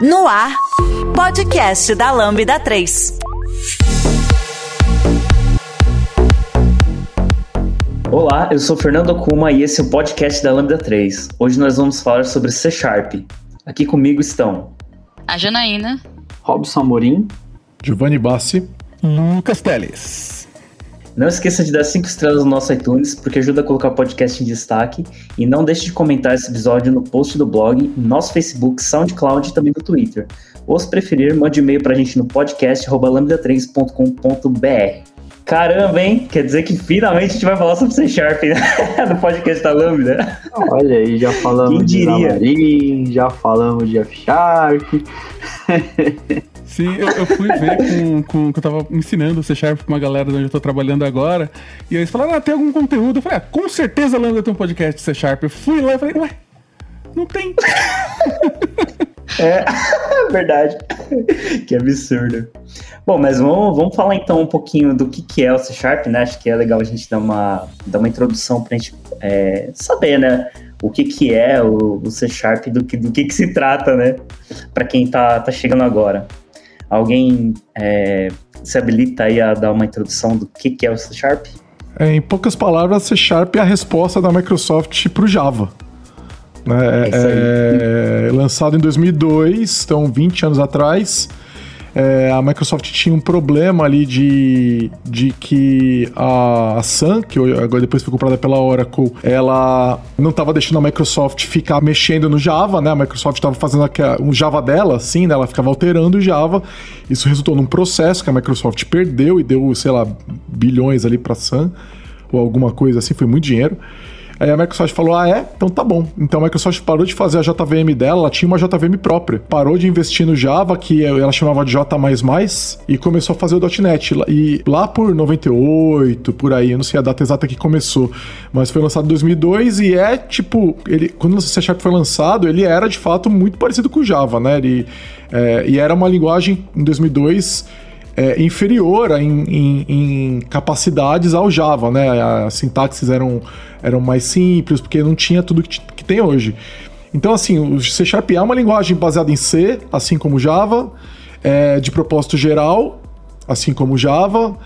No ar, podcast da Lambda 3. Olá, eu sou Fernando Kuma e esse é o podcast da Lambda 3. Hoje nós vamos falar sobre C Sharp. Aqui comigo estão a Janaína, Robson Amorim, Giovanni Bassi, Lucas Teles. Não esqueça de dar 5 estrelas no nosso iTunes, porque ajuda a colocar o podcast em destaque. E não deixe de comentar esse episódio no post do blog, no nosso Facebook, SoundCloud e também no Twitter. Ou se preferir, mande e-mail pra gente no podcast lambda3.com.br. Caramba, hein? Quer dizer que finalmente a gente vai falar sobre C Sharp né? no podcast da Lambda. Olha aí, já falamos de Xamarin, já falamos de F Sharp. Sim, eu, eu, fui ver com, com que eu tava ensinando C Sharp pra uma galera onde eu tô trabalhando agora. E eles falaram, ah, tem algum conteúdo? Eu falei, ah, com certeza a Lambda tem um podcast C Sharp. Eu fui lá e falei, ué, não tem. É, verdade. que absurdo. Bom, mas vamos, vamos falar então um pouquinho do que, que é o C Sharp, né? Acho que é legal a gente dar uma, dar uma introdução para a gente é, saber, né? O que, que é o, o C Sharp, do que, do que, que se trata, né? Para quem tá, tá chegando agora. Alguém é, se habilita aí a dar uma introdução do que, que é o C Sharp? É, em poucas palavras, C Sharp é a resposta da Microsoft para o Java. Né? É, é, lançado em 2002, então 20 anos atrás. É, a Microsoft tinha um problema ali de, de que a, a Sun, que agora depois foi comprada pela Oracle, ela não estava deixando a Microsoft ficar mexendo no Java, né? A Microsoft estava fazendo um Java dela, assim, né? Ela ficava alterando o Java. Isso resultou num processo que a Microsoft perdeu e deu, sei lá, bilhões ali para a Sun, ou alguma coisa assim, foi muito dinheiro. Aí a Microsoft falou: ah, é? Então tá bom. Então a Microsoft parou de fazer a JVM dela, ela tinha uma JVM própria. Parou de investir no Java, que ela chamava de J, e começou a fazer o .NET. E lá por 98, por aí, eu não sei a data exata que começou, mas foi lançado em 2002 e é tipo, ele, quando o C Sharp foi lançado, ele era de fato muito parecido com o Java, né? Ele, é, e era uma linguagem em 2002 é, inferior em, em, em, capacidades ao Java, né? As sintaxes eram, eram mais simples, porque não tinha tudo que, que tem hoje. Então, assim, o C Sharp é uma linguagem baseada em C, assim como Java, é, de propósito geral, assim como Java.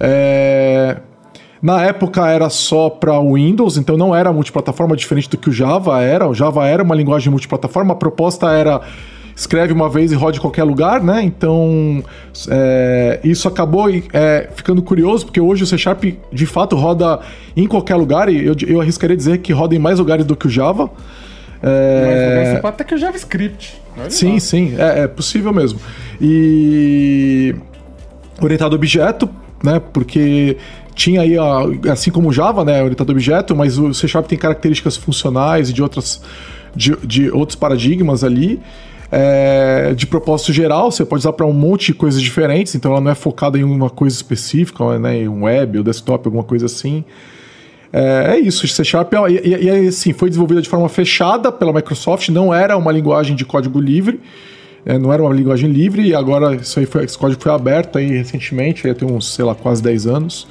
É, na época era só para Windows, então não era multiplataforma diferente do que o Java era. O Java era uma linguagem multiplataforma, a proposta era escreve uma vez e roda em qualquer lugar, né? Então é, isso acabou é, ficando curioso, porque hoje o C Sharp de fato roda em qualquer lugar, e eu, eu arriscaria dizer que roda em mais lugares do que o Java. É... Mas até que o JavaScript. Sim, sim, é, é possível mesmo. E orientado a objeto, né? Porque tinha aí, a, assim como o Java, né? Orientado a objeto, mas o C Sharp tem características funcionais e de outras de, de outros paradigmas ali é, de propósito geral, você pode usar para um monte de coisas diferentes, então ela não é focada em uma coisa específica, né, em um web ou desktop, alguma coisa assim. É, é isso, C Sharp, e, e, e assim, foi desenvolvida de forma fechada pela Microsoft, não era uma linguagem de código livre, é, não era uma linguagem livre, e agora isso aí foi, esse código foi aberto aí recentemente, aí tem uns, sei lá, quase 10 anos.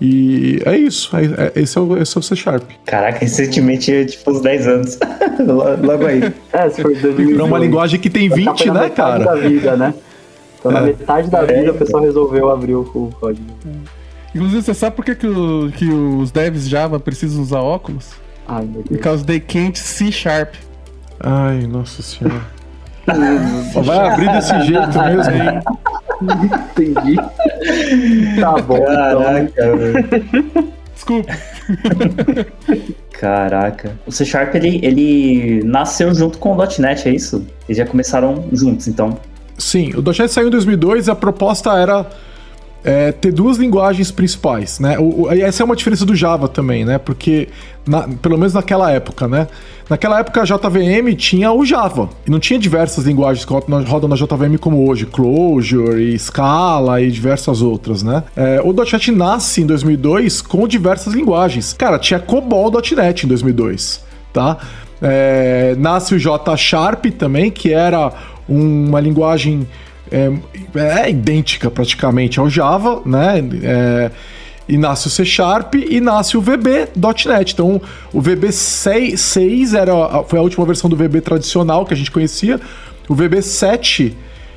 E é isso. É, é, esse, é o, esse é o C Sharp. Caraca, recentemente, tipo, uns 10 anos. Logo aí. É, se for 2000. É uma linguagem que tem 20, tá né, cara? da vida, né? Então, na é. metade da vida, o pessoal resolveu abrir o, código. Inclusive, você sabe por que, que, o, que os devs Java precisam usar óculos? Ai, meu Deus. Because they can't see sharp. Ai, nossa senhora. Vai abrir desse jeito mesmo, hein? Entendi. Tá bom. Então. Caraca, então. Desculpa. Caraca. O C Sharp ele, ele nasceu junto com o .NET, é isso? Eles já começaram juntos, então. Sim, o .NET saiu em 2002 e a proposta era é, ter duas linguagens principais, né? O, o, essa é uma diferença do Java também, né? Porque, na, pelo menos naquela época, né? Naquela época a JVM tinha o Java, e não tinha diversas linguagens que rodam na JVM como hoje, Clojure e Scala e diversas outras, né? É, o .NET nasce em 2002 com diversas linguagens. Cara, tinha COBOL.NET em 2002, tá? É, nasce o J Sharp também, que era uma linguagem é, é idêntica praticamente ao Java, né? É, e nasce o C Sharp e nasce o VB.NET. Então, o VB 6, 6 era, foi a última versão do VB tradicional que a gente conhecia. o VB7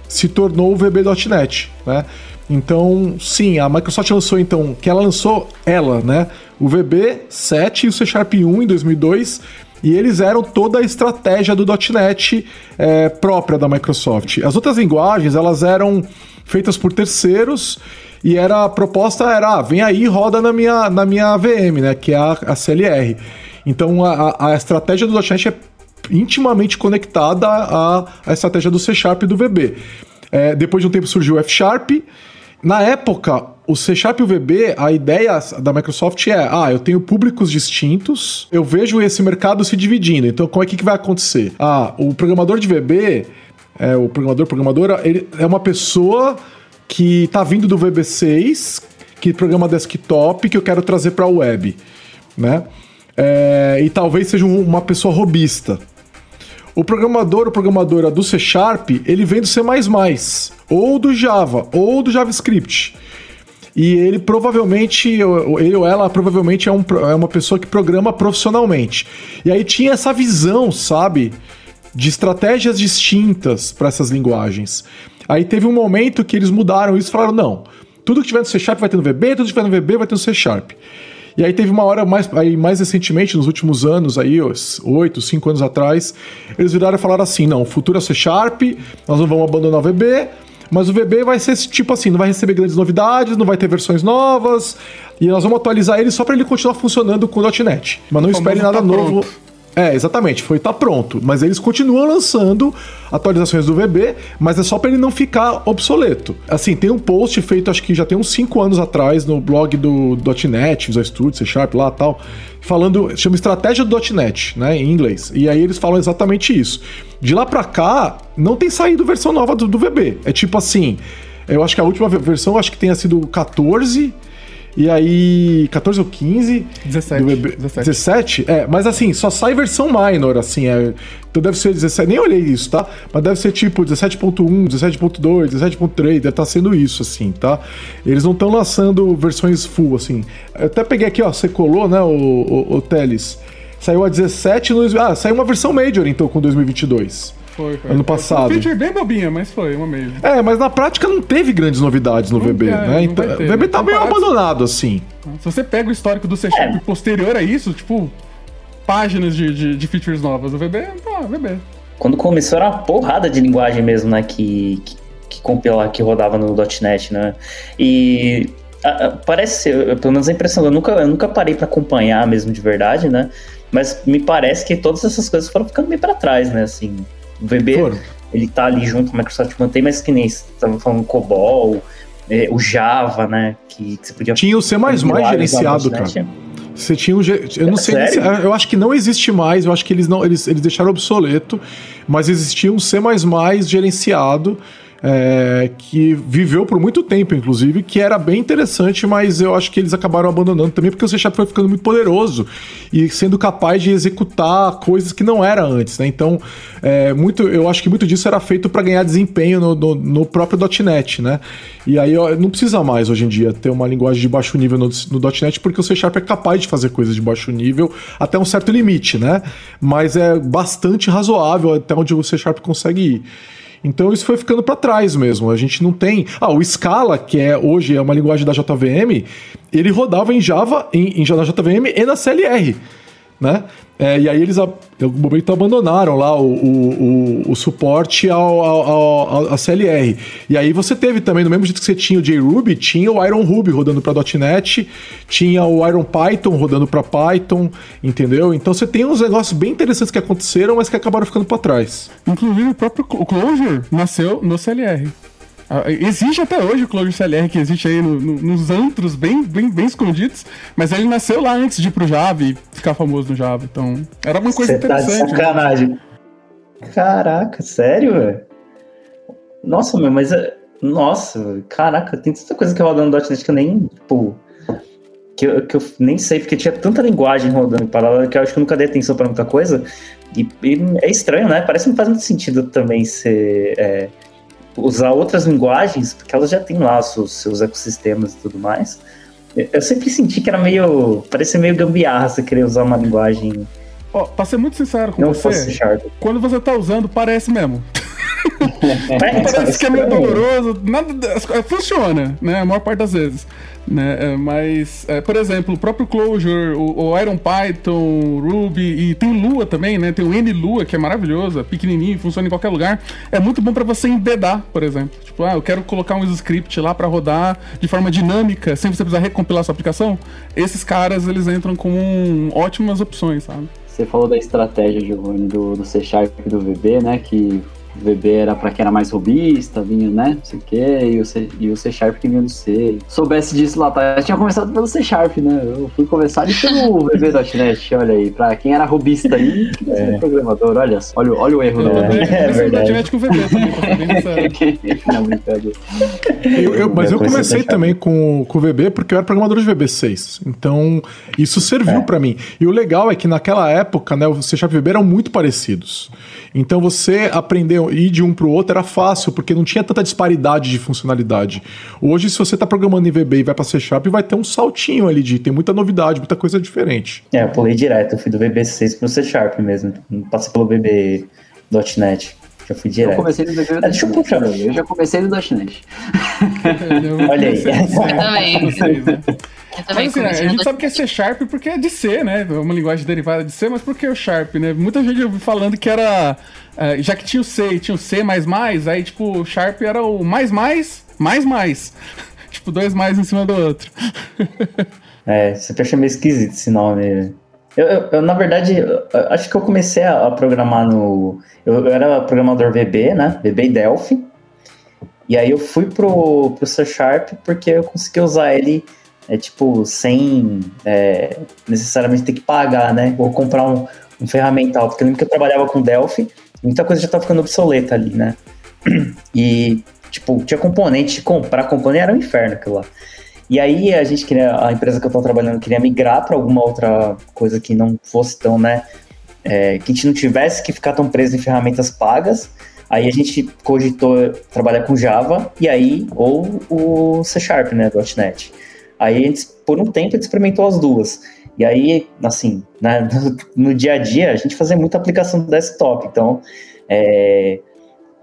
se tornou o VB.NET, né? Então, sim, a Microsoft lançou então, que ela lançou ela, né? O VB7 e o C Sharp 1 em 2002, e eles eram toda a estratégia do .NET é, própria da Microsoft. As outras linguagens, elas eram feitas por terceiros e era a proposta era, ah, vem aí roda na minha, na minha VM, né, que é a, a CLR. Então a, a estratégia do .NET é intimamente conectada à, à estratégia do C Sharp e do VB. É, depois de um tempo surgiu o F Sharp. Na época, o C Sharp e o VB, a ideia da Microsoft é: ah, eu tenho públicos distintos, eu vejo esse mercado se dividindo. Então, como é que, vai acontecer? Ah, o programador de VB, é, o programador, programadora, ele é uma pessoa que está vindo do VB6, que programa desktop, que eu quero trazer para a web, né? É, e talvez seja uma pessoa robista. O programador ou programadora do C Sharp, ele vem do C++, ou do Java, ou do JavaScript. E ele provavelmente, ele ou ela provavelmente é, um, é uma pessoa que programa profissionalmente. E aí tinha essa visão, sabe, de estratégias distintas para essas linguagens. Aí teve um momento que eles mudaram isso e falaram: não, tudo que tiver no C Sharp vai ter no VB, tudo que tiver no VB vai ter no C Sharp. E aí teve uma hora mais, aí mais recentemente, nos últimos anos, aí, oito, cinco anos atrás, eles viraram e falaram assim: não, o futuro é C Sharp, nós não vamos abandonar o VB, mas o VB vai ser tipo assim, não vai receber grandes novidades, não vai ter versões novas, e nós vamos atualizar ele só para ele continuar funcionando com o .NET. Mas não espere nada tá novo. Pronto. É, exatamente, foi tá pronto. Mas eles continuam lançando atualizações do VB, mas é só para ele não ficar obsoleto. Assim, tem um post feito, acho que já tem uns 5 anos atrás, no blog do .NET, Visual Studio, C Sharp lá tal, falando, chama Estratégia do .NET, né, em inglês. E aí eles falam exatamente isso. De lá para cá, não tem saído versão nova do, do VB. É tipo assim, eu acho que a última versão, acho que tenha sido 14 e aí, 14 ou 15? 17. Do 17. 17? É, mas assim, só sai versão minor, assim. É, então deve ser 17. Nem olhei isso, tá? Mas deve ser tipo 17.1, 17.2, 17.3. Deve estar tá sendo isso, assim, tá? Eles não estão lançando versões full, assim. Eu até peguei aqui, ó. Você colou, né, o, o, o Teles? Saiu a 17 no. Ah, saiu uma versão Major, então, com 2022. Foi, foi. Ano passado. Foi um feature bem bobinha, mas foi uma meio. É, mas na prática não teve grandes novidades no não VB, é, né? Então, o VB tá meio abandonado, assim. Se você pega o histórico do C é. posterior a isso, tipo, páginas de, de, de features novas, o VB, tá, VB. Quando começou era uma porrada de linguagem mesmo, né? Que, que, que compila, que rodava no .NET, né? E parece, pelo menos a impressão, eu nunca, eu nunca parei para acompanhar mesmo de verdade, né? Mas me parece que todas essas coisas foram ficando meio para trás, né? Assim, VB, Foram. ele tá ali junto, a Microsoft mantém, mas que nem você tava falando COBOL, é, o Java, né? Que, que, você podia. Tinha o C gerenciado, cara. Você tinha um. Eu não é sei. Se, eu acho que não existe mais. Eu acho que eles não. Eles, eles deixaram obsoleto. Mas existia um C gerenciado é, que viveu por muito tempo, inclusive, que era bem interessante, mas eu acho que eles acabaram abandonando também porque o C Sharp foi ficando muito poderoso e sendo capaz de executar coisas que não era antes, né? Então, é, muito, eu acho que muito disso era feito para ganhar desempenho no, no, no, próprio .NET, né? E aí ó, não precisa mais hoje em dia ter uma linguagem de baixo nível no, no .NET porque o C Sharp é capaz de fazer coisas de baixo nível até um certo limite, né? Mas é bastante razoável até onde o C Sharp consegue ir. Então isso foi ficando para trás mesmo. A gente não tem. Ah, o Scala, que é hoje é uma linguagem da JVM, ele rodava em Java, em, em JVM e na CLR né? É, e aí eles, em algum momento, abandonaram lá o, o, o suporte ao, ao, ao, CLR. E aí você teve também, no mesmo jeito que você tinha o JRuby, tinha o Iron Ruby rodando para .NET, tinha o Iron Python rodando para Python, entendeu? Então você tem uns negócios bem interessantes que aconteceram, mas que acabaram ficando para trás. Inclusive o próprio Clojure nasceu no CLR. Ah, existe até hoje o Clojure CLR que existe aí no, no, nos antros bem, bem, bem escondidos, mas ele nasceu lá antes de ir pro Java e ficar famoso no Java. Então, era uma coisa Cê interessante. Tá de né? sacanagem. Né? Caraca, sério, velho? Nossa, meu, mas. É, nossa, caraca, tem tanta coisa que roda no .NET que eu nem, tipo. Que eu, que eu nem sei, porque tinha tanta linguagem rodando em paralelo que eu acho que eu nunca dei atenção pra muita coisa. E, e é estranho, né? Parece que não faz muito sentido também ser. É, usar outras linguagens, porque elas já têm lá os seus, ecossistemas e tudo mais. Eu sempre senti que era meio. parecia meio gambiarra você querer usar uma linguagem. Ó, oh, pra ser muito sincero com não você, quando você tá usando, parece mesmo. Parece que é meio doloroso. Nada, funciona, né? A maior parte das vezes. Né? É, mas, é, por exemplo, o próprio Clojure, o, o, Iron Python, Ruby, e tem Lua também, né? Tem o N Lua, que é maravilhoso, é pequenininho, funciona em qualquer lugar. É muito bom para você embedar, por exemplo. Tipo, ah, eu quero colocar um script lá para rodar de forma dinâmica, sem você precisar recompilar sua aplicação. Esses caras, eles entram como um, ótimas opções, sabe? Você falou da estratégia, Giovanni, do, do C Sharp e do VB, né? Que VB era para quem era mais robista, vinha, né? Não sei o quê, e o, C, e o C Sharp que vinha do C. Soubesse disso lá atrás, eu tinha começado pelo C Sharp, né? Eu fui começar ali pelo VB.NET, olha aí. Pra quem era robista aí, é. programador, olha só. Olha, olha o erro é, do É, é verdade. com o VB também, Não, brincadeira. Eu, eu, mas eu comecei também com, com o VB porque eu era programador de VB6. Então, isso serviu é. para mim. E o legal é que naquela época, né, o C Sharp e o VB eram muito parecidos. Então você aprender ir de um para o outro era fácil, porque não tinha tanta disparidade de funcionalidade. Hoje, se você está programando em VB e vai para C Sharp, vai ter um saltinho ali de tem muita novidade, muita coisa diferente. É, eu pulei direto, eu fui do VB6 para o C Sharp mesmo, não passei pelo VB.NET. Já fui direto. Eu comecei no VB. Ah, deixa eu puxar. Eu já comecei no .NET. Olha aí. Eu também. Mas, assim, a gente sabe que é C Sharp porque é de C, né? É uma linguagem derivada de C, mas por que o Sharp, né? Muita gente ouviu falando que era. Uh, já que tinha o C e tinha o C mais mais, aí tipo, o Sharp era o mais mais, mais mais. tipo, dois mais em cima do outro. é, sempre achei meio esquisito esse nome. Eu, eu, eu na verdade, eu, acho que eu comecei a, a programar no. Eu, era programador VB, né? VB e Delphi. E aí eu fui pro, pro C Sharp porque eu consegui usar ele é tipo, sem é, necessariamente ter que pagar, né? Ou comprar um, um ferramental. Porque eu lembro que eu trabalhava com Delphi, muita coisa já tá ficando obsoleta ali, né? E, tipo, tinha componente, comprar componente era um inferno aquilo lá. E aí a gente queria, a empresa que eu tô trabalhando queria migrar para alguma outra coisa que não fosse tão, né? É, que a gente não tivesse que ficar tão preso em ferramentas pagas. Aí a gente cogitou trabalhar com Java e aí, ou o C Sharp, né? .NET. Aí gente, por um tempo, a gente experimentou as duas. E aí, assim, né, no, dia a dia, a gente fazia muita aplicação do desktop. Então, é,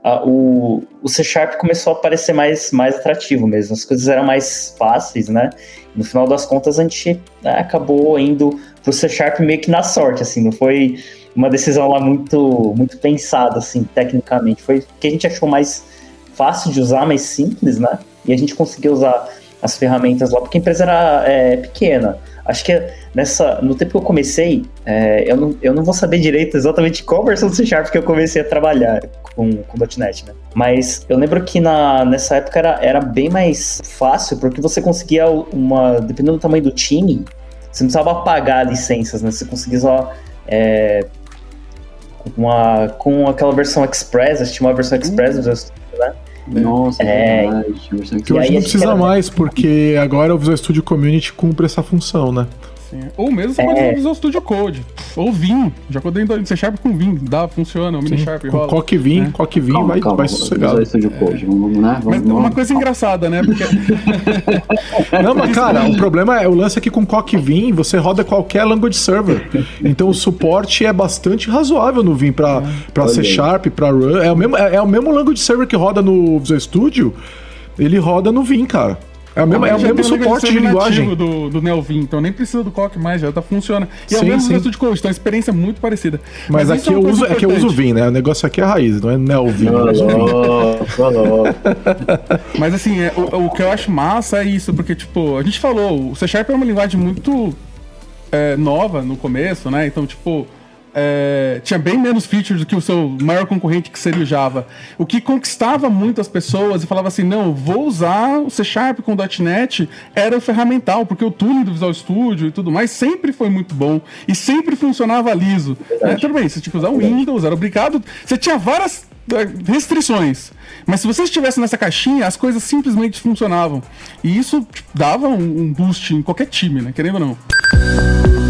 a, o, o C Sharp começou a parecer mais, mais atrativo mesmo. As coisas eram mais fáceis, né? No final das contas, a gente né, acabou indo pro C Sharp meio que na sorte, assim. Não foi uma decisão lá muito, muito pensada, assim, tecnicamente. Foi que a gente achou mais fácil de usar, mais simples, né? E a gente conseguiu usar as ferramentas lá, porque a empresa era é, pequena. Acho que nessa, no tempo que eu comecei, é, eu, não, eu não vou saber direito exatamente qual versão do C Sharp que eu comecei a trabalhar com, com .NET, né? Mas eu lembro que na, nessa época era, era bem mais fácil, porque você conseguia uma, dependendo do tamanho do time, você não precisava pagar licenças, né? Você conseguia só é, uma, com aquela versão Express, tinha uma versão Express uhum. né? Nossa, é, é que hoje não precisa mais, porque agora o Visual Studio Community cumpre essa função, né? Sim. Ou mesmo você é. pode usar o Visual Studio Code. Ou Vim. Já codei em C Sharp com Vim. Dá, funciona. O Mini Sharp rola. Coque Vim, é. Coque Vim vai, calma, vai sossegado. Visual Studio Code. É. Vamos, né? Vamos, mas uma coisa engraçada, né? Porque... Não, mas cara, o problema é o lance aqui com Coque Vim, você roda qualquer language server. Então o suporte é bastante razoável no Vim para é. C Sharp, para Run. É o, mesmo, é, é o mesmo language server que roda no Visual Studio, ele roda no Vim, cara. É o mesmo, é o mesmo suporte de linguagem. do, do Nelvin, então nem precisa do Coque mais, já tá funcionando. E sim, é o mesmo sim. de code, então a experiência é muito parecida. Mas, Mas aqui, é eu uso, aqui eu uso Vim, né? O negócio aqui é a raiz, não é Nelvin. Mas assim, é, o, o que eu acho massa é isso, porque, tipo, a gente falou, o C Sharp é uma linguagem muito é, nova no começo, né? Então, tipo é, tinha bem menos features do que o seu maior concorrente, que seria o Java. O que conquistava muitas pessoas e falava assim: não, vou usar o C Sharp com o .NET, era o ferramental, porque o tuning do Visual Studio e tudo mais sempre foi muito bom e sempre funcionava liso. É, tudo bem, você tinha que usar o Windows, era obrigado. Você tinha várias é, restrições. Mas se você estivesse nessa caixinha, as coisas simplesmente funcionavam. E isso tipo, dava um boost em qualquer time, né? Querendo ou não.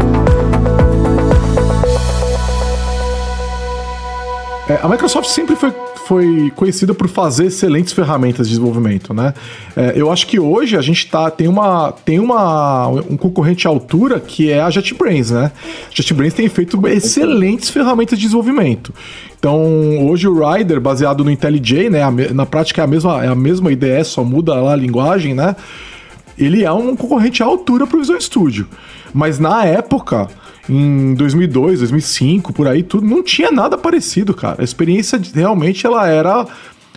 a Microsoft sempre foi, foi conhecida por fazer excelentes ferramentas de desenvolvimento, né? É, eu acho que hoje a gente tá, tem, uma, tem uma, um concorrente à altura que é a JetBrains, né? JetBrains tem feito excelentes ferramentas de desenvolvimento. Então, hoje o Rider, baseado no IntelliJ, né? Na prática é a mesma, é a mesma IDE, só muda lá a linguagem, né? Ele é um concorrente à altura para o Visual Studio. Mas na época, em 2002, 2005, por aí, tudo não tinha nada parecido, cara. A experiência realmente ela era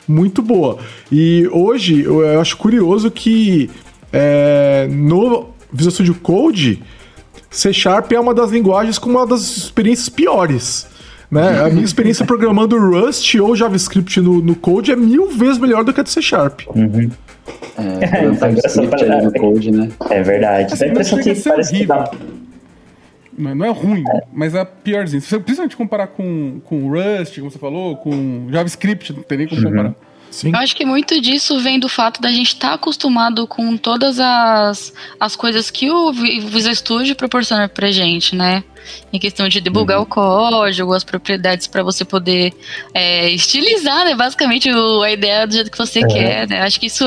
muito boa. E hoje eu acho curioso que é, no Visual Studio Code, C Sharp é uma das linguagens com uma das experiências piores. Né? A minha experiência programando Rust ou JavaScript no, no Code é mil vezes melhor do que a de C Sharp. Uhum. É, TypeScript ali no Code, né? É verdade. Assim, impressão que parece que dá... Não é, não é ruim, mas é piorzinho. Se você principalmente comparar com, com Rust, como você falou, com JavaScript, não tem nem como Uhum. comparar. Sim. Eu acho que muito disso vem do fato da gente estar acostumado com todas as, as coisas que o Vi- Visual Studio proporciona pra gente, né? Em questão de debugar o código, as propriedades para você poder é, estilizar, né? Basicamente o- a ideia do jeito que você quer, né? Acho que isso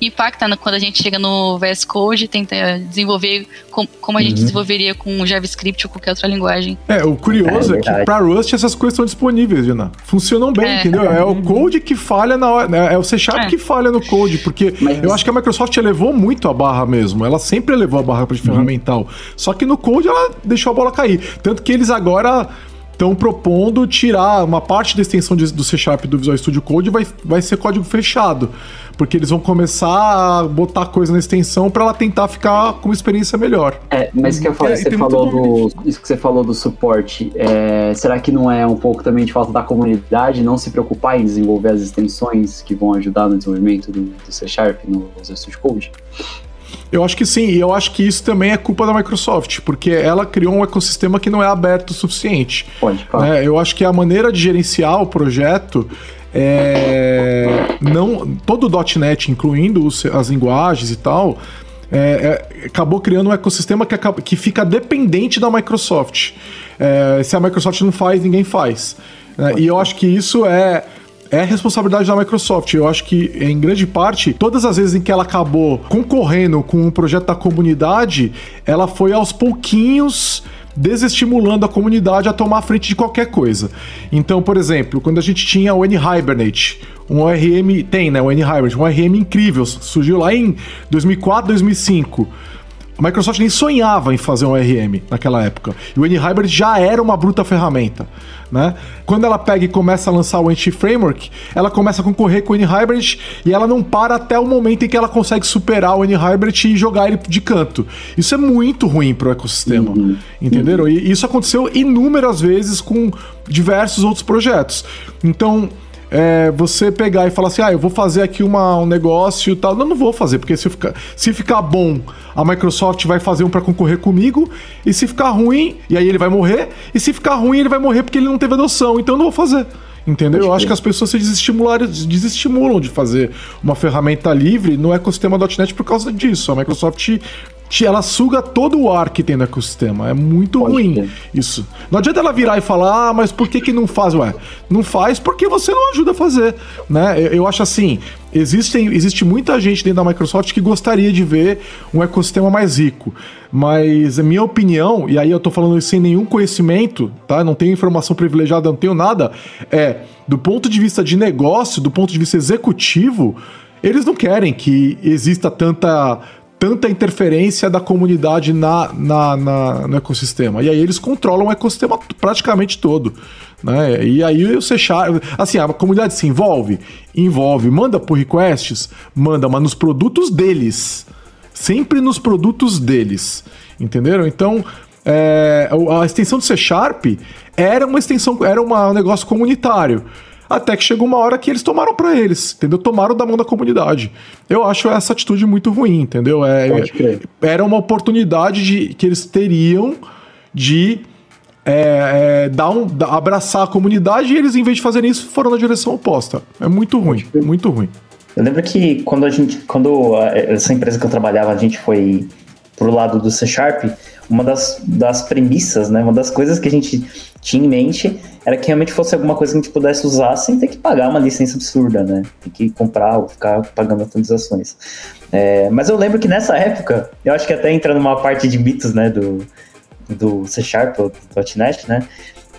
impacta no- quando a gente chega no VS Code e tenta desenvolver com- como a gente desenvolveria com JavaScript ou qualquer outra linguagem. É, o curioso É é, que pra Rust essas coisas estão disponíveis, Gina. Funcionam bem, É. entendeu? É o code que falha na hora. né? É o C Sharp É. que falha no code, porque Mas- eu acho que a Microsoft elevou muito a barra mesmo. Ela sempre elevou a barra para ferramental. Só que no code ela deixou a bola cair. Tanto que eles agora estão propondo tirar uma parte da extensão de- do C Sharp do Visual Studio Code vai, vai ser código fechado. Porque eles vão começar a botar coisa na extensão para ela tentar ficar com uma experiência melhor. É, mas que eu falei, É, você falou do. Isso que você falou do suporte, é, será que não é um pouco também de falta da comunidade não se preocupar em desenvolver as extensões que vão ajudar no desenvolvimento do, do C Sharp no Visual Studio Code? Eu acho que sim, e eu acho que isso também é culpa da Microsoft, porque ela criou um ecossistema que não é aberto o suficiente. Pode falar. né? Eu acho que a maneira de gerenciar o projeto é. Não, todo o .NET, incluindo os- as linguagens e tal, é, é, acabou criando um ecossistema que, que fica dependente da Microsoft. É, se a Microsoft não faz, ninguém faz. né? E eu acho que isso é. É responsabilidade da Microsoft. Eu acho que, em grande parte, todas as vezes em que ela acabou concorrendo com um projeto da comunidade, ela foi aos pouquinhos desestimulando a comunidade a tomar a frente de qualquer coisa. Então, por exemplo, quando a gente tinha o N-Hibernate, um ORM, tem, né, o N-Hibernate, um ORM incrível, surgiu lá em 2004, 2005. A Microsoft nem sonhava em fazer um ORM naquela época. E o N-Hybrid já era uma bruta ferramenta, né? Quando ela pega e começa a lançar o Anti-Framework, ela começa a concorrer com o N-Hybrid e ela não para até o momento em que ela consegue superar o N-Hybrid e jogar ele de canto. Isso é muito ruim pro ecossistema, entenderam? E isso aconteceu inúmeras vezes com diversos outros projetos. Então, é, você pegar e falar assim, ah, eu vou fazer aqui uma, um negócio e tal. Não, não vou fazer, porque se ficar, se ficar bom, a Microsoft vai fazer um para concorrer comigo, e se ficar ruim, e aí ele vai morrer, e se ficar ruim, ele vai morrer porque ele não teve adoção, então eu não vou fazer. Entendeu? Eu acho que as pessoas se desestimularem- desestimulam de fazer uma ferramenta livre no ecossistema .NET por causa disso. A Microsoft ela suga todo o ar que tem no ecossistema. É muito Pode ruim crer. isso. Não adianta ela virar e falar, ah, mas por que, que não faz? Ué, não faz porque você não ajuda a fazer. Né? Eu, eu acho assim: existem, existe muita gente dentro da Microsoft que gostaria de ver um ecossistema mais rico. Mas a minha opinião, e aí eu tô falando isso sem nenhum conhecimento, tá? Não tenho informação privilegiada, não tenho nada, é, do ponto de vista de negócio, do ponto de vista executivo, eles não querem que exista tanta tanta interferência da comunidade na, na, na- no ecossistema. E aí eles controlam o ecossistema praticamente todo. Né? E aí o C Sharp. Assim, a comunidade se envolve? Envolve. Manda por requests? Manda, mas nos produtos deles. Sempre nos produtos deles. Entenderam? Então. é, a extensão do C Sharp era uma extensão, era uma- um negócio comunitário. Até que chegou uma hora que eles tomaram pra eles, entendeu? Tomaram da mão da comunidade. Eu acho essa atitude muito ruim, entendeu? É, Pode crer. era uma oportunidade de, que eles teriam de é, é, dar um, abraçar a comunidade e eles, em vez de fazerem isso, foram na direção oposta. É muito ruim, muito ruim. Eu lembro que quando a gente, quando essa empresa que eu trabalhava, a gente foi pro lado do C Sharp, uma das, das premissas, né, uma das coisas que a gente tinha em mente era que realmente fosse alguma coisa que a gente pudesse usar sem ter que pagar uma licença absurda, né? Tem que comprar ou ficar pagando atualizações. É, mas eu lembro que nessa época, eu acho que até entra numa parte de mitos, né, do, do C Sharp ou do .NET, né?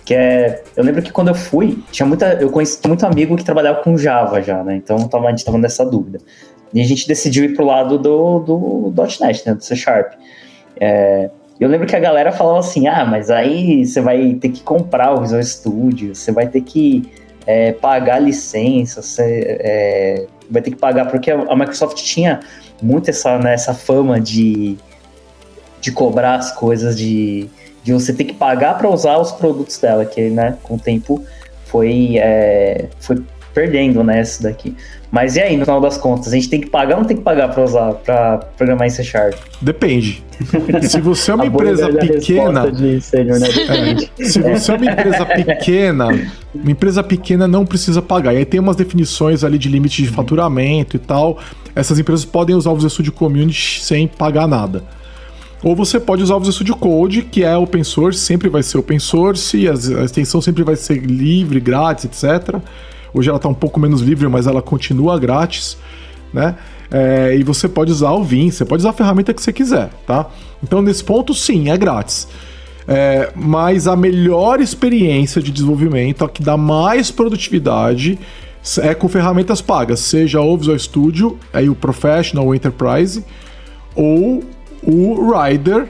Que é, eu lembro que quando eu fui, tinha muita, eu conheci muito amigo que trabalhava com Java já, né? Então tava, a gente tava nessa dúvida. E a gente decidiu ir pro lado do, do, do .NET, né, do C Sharp. É, eu lembro que a galera falava assim: ah, mas aí você vai ter que comprar o Visual Studio, você vai ter que é, pagar licença, você é, vai ter que pagar, porque a Microsoft tinha muito essa, né, essa fama de, de cobrar as coisas, de, de você ter que pagar para usar os produtos dela, que né, com o tempo foi, é, foi perdendo né, isso daqui. Mas e aí, no final das contas, a gente tem que pagar ou não tem que pagar para usar, para programar em C Sharp? Depende. Se você é uma empresa pequena. Senior, né? é, se você é uma empresa pequena, uma empresa pequena não precisa pagar. E aí tem umas definições ali de limite de faturamento e tal. Essas empresas podem usar o Visual Studio Community sem pagar nada. Ou você pode usar o Visual Studio Code, que é open source, sempre vai ser open source, a extensão sempre vai ser livre, grátis, etc. Hoje ela está um pouco menos livre, mas ela continua grátis, né? É, e você pode usar o Vim, você pode usar a ferramenta que você quiser, tá? Então nesse ponto sim, é grátis. É, mas a melhor experiência de desenvolvimento, a que dá mais produtividade, é com ferramentas pagas, seja o Visual Studio, aí o Professional ou Enterprise, ou o Rider,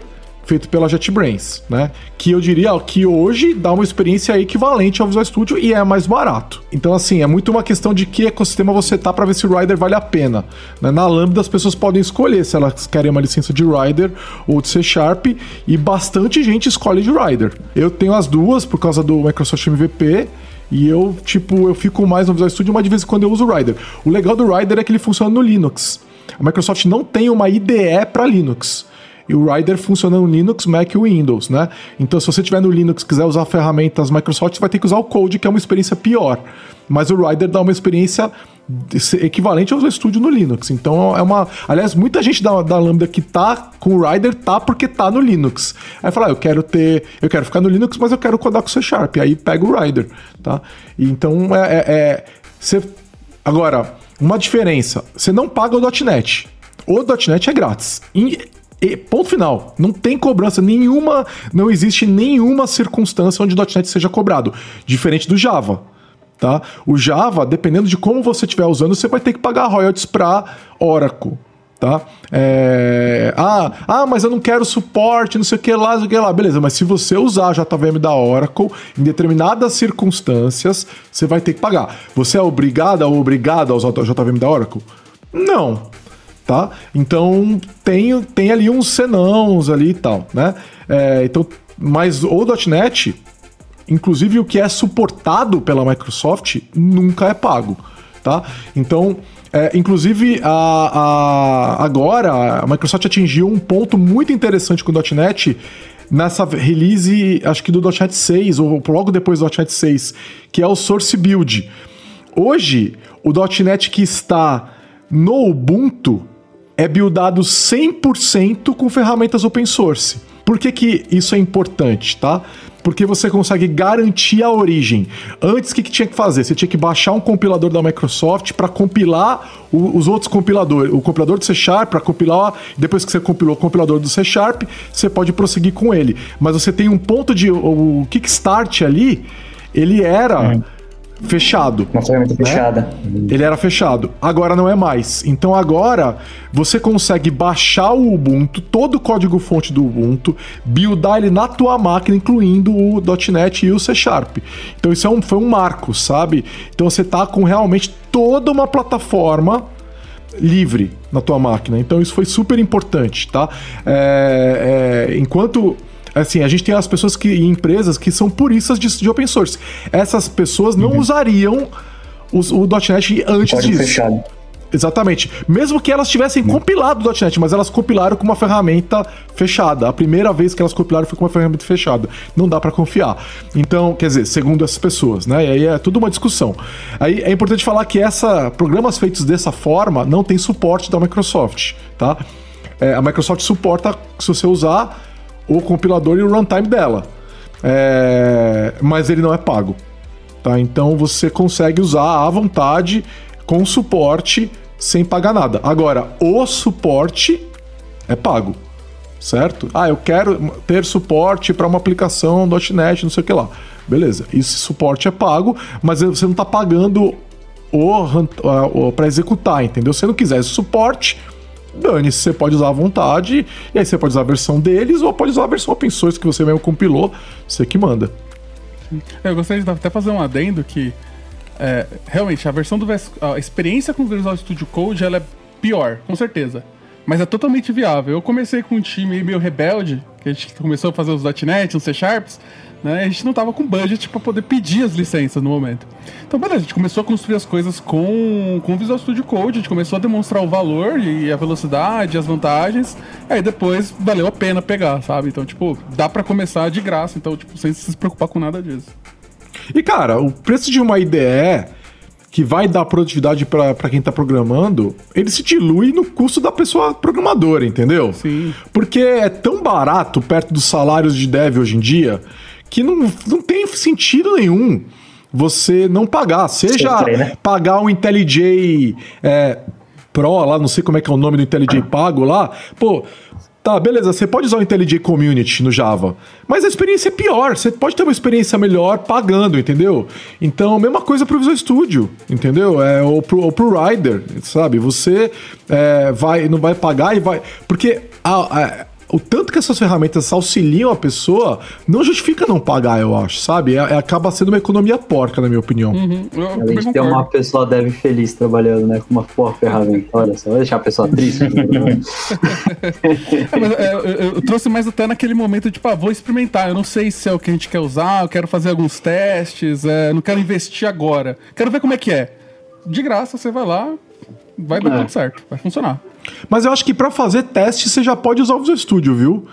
feito pela JetBrains, né? Que eu diria que hoje dá uma experiência equivalente ao Visual Studio e é mais barato. Então, assim, é muito uma questão de que ecossistema você tá para ver se o Rider vale a pena. Né? Na Lambda, as pessoas podem escolher se elas querem uma licença de Rider ou de C Sharp e bastante gente escolhe de Rider. Eu tenho as duas por causa do Microsoft MVP. E eu, tipo, eu fico mais no Visual Studio, mas de vez em quando eu uso o Rider. O legal do Rider é que ele funciona no Linux. A Microsoft não tem uma IDE para Linux. E o Rider funciona no Linux, Mac e Windows, né? Então, se você tiver no Linux quiser usar ferramentas Microsoft, você vai ter que usar o Code, que é uma experiência pior. Mas o Rider dá uma experiência equivalente ao Studio no Linux. Então é uma. Aliás, muita gente da, da Lambda que tá com o Rider tá porque tá no Linux. Aí fala, ah, eu quero ter. Eu quero ficar no Linux, mas eu quero codar com C Sharp. Aí pega o Rider, tá? Então é. é, é. Agora, uma diferença: você não paga o .NET. O .NET é grátis. Ponto final. Não tem cobrança nenhuma, não existe nenhuma circunstância onde .NET seja cobrado, diferente do Java. Tá? O Java, dependendo de como você estiver usando, você vai ter que pagar royalties para Oracle. Tá? É... Ah, ah, mas eu não quero suporte, não sei o que lá, não sei o que lá. Beleza, mas se você usar a JVM da Oracle, em determinadas circunstâncias, você vai ter que pagar. Você é obrigado ou obrigado a usar a JVM da Oracle? Não tá? Então tem, tem ali uns senãos ali e tal, né? É, então, mas o .NET, inclusive o que é suportado pela Microsoft, nunca é pago, tá? Então, é, inclusive, a, a, agora a Microsoft atingiu um ponto muito interessante com o .NET nessa release, acho que do .NET 6, ou logo depois do .NET 6, que é o Source Build. Hoje, o .NET que está no Ubuntu, é buildado 100% com ferramentas open source. Por que, que isso é importante, tá? Porque você consegue garantir a origem. Antes, o que, que tinha que fazer? Você tinha que baixar um compilador da Microsoft para compilar o, os outros compiladores. O compilador do C Sharp, para compilar. Depois que você compilou o compilador do C Sharp, você pode prosseguir com ele. Mas você tem um ponto de. O Kickstart ali, ele era. É fechado. Uma ferramenta né? fechada. Ele era fechado. Agora não é mais. Então agora você consegue baixar o Ubuntu, todo o código-fonte do Ubuntu, buildar ele na tua máquina, incluindo o .NET e o C Sharp. Então isso é um, foi um marco, sabe? Então você tá com realmente toda uma plataforma livre na tua máquina. Então isso foi super importante, tá? É, é, enquanto Assim, a gente tem as pessoas que empresas que são puristas de, de open source. Essas pessoas não uhum. usariam os, o .NET antes Pode disso. Fechado. Exatamente. Mesmo que elas tivessem uhum. compilado o .NET, mas elas compilaram com uma ferramenta fechada. A primeira vez que elas compilaram foi com uma ferramenta fechada. Não dá para confiar. Então, quer dizer, segundo essas pessoas, né? E aí é tudo uma discussão. Aí é importante falar que essa programas feitos dessa forma não tem suporte da Microsoft, tá? É, a Microsoft suporta se você usar o compilador e o runtime dela. É... Mas ele não é pago. Tá? Então você consegue usar à vontade com suporte sem pagar nada. Agora, o suporte é pago, certo? Ah, eu quero ter suporte para uma aplicação .NET, não sei o que lá. Beleza, esse suporte é pago, mas você não está pagando o, para executar, entendeu? Se você não quiser esse suporte, dane-se, você pode usar à vontade, e aí você pode usar a versão deles ou pode usar a versão open source que você mesmo compilou, você que manda. Eu gostaria de até fazer um adendo que é, realmente a versão do a experiência com o Visual Studio Code ela é pior, com certeza. Mas é totalmente viável. Eu comecei com um time meio rebelde, que a gente começou a fazer os .NET, os C Sharps, né? A gente não tava com budget para poder pedir as licenças no momento. Então, beleza, a gente começou a construir as coisas com, com o Visual Studio Code, a gente começou a demonstrar o valor e a velocidade, as vantagens, aí depois valeu a pena pegar, sabe? Então, tipo, dá para começar de graça, então, tipo, sem se preocupar com nada disso. E, cara, o preço de uma IDE que vai dar produtividade para quem tá programando, ele se dilui no custo da pessoa programadora, entendeu? Sim. Porque é tão barato perto dos salários de dev hoje em dia que não, não tem sentido nenhum você não pagar. Seja Sofrer, né? pagar um IntelliJ é, Pro lá, não sei como é que é o nome do IntelliJ pago lá. Pô, tá, beleza, você pode usar o IntelliJ Community no Java, mas a experiência é pior. Você pode ter uma experiência melhor pagando, entendeu? Então, mesma coisa pro Visual Studio, entendeu? É, ou, pro, ou pro Rider, sabe? Você é, vai, não vai pagar e vai... Porque a, a o tanto que essas ferramentas auxiliam a pessoa não justifica não pagar, eu acho, sabe? É, é acaba sendo uma economia porca, na minha opinião. Uhum. Eu, Além de ter uma pessoa deve feliz trabalhando, né? Com uma porra ferramenta. Olha só, vai deixar a pessoa triste. É, mas, é, eu, eu, trouxe mais até naquele momento, tipo, ah, vou experimentar. Eu não sei se é o que a gente quer usar, eu quero fazer alguns testes, é, não quero investir agora. Quero ver como é que é. De graça, você vai lá, vai dar é. tudo certo, vai funcionar. Mas eu acho que para fazer teste você já pode usar o Visual Studio, viu?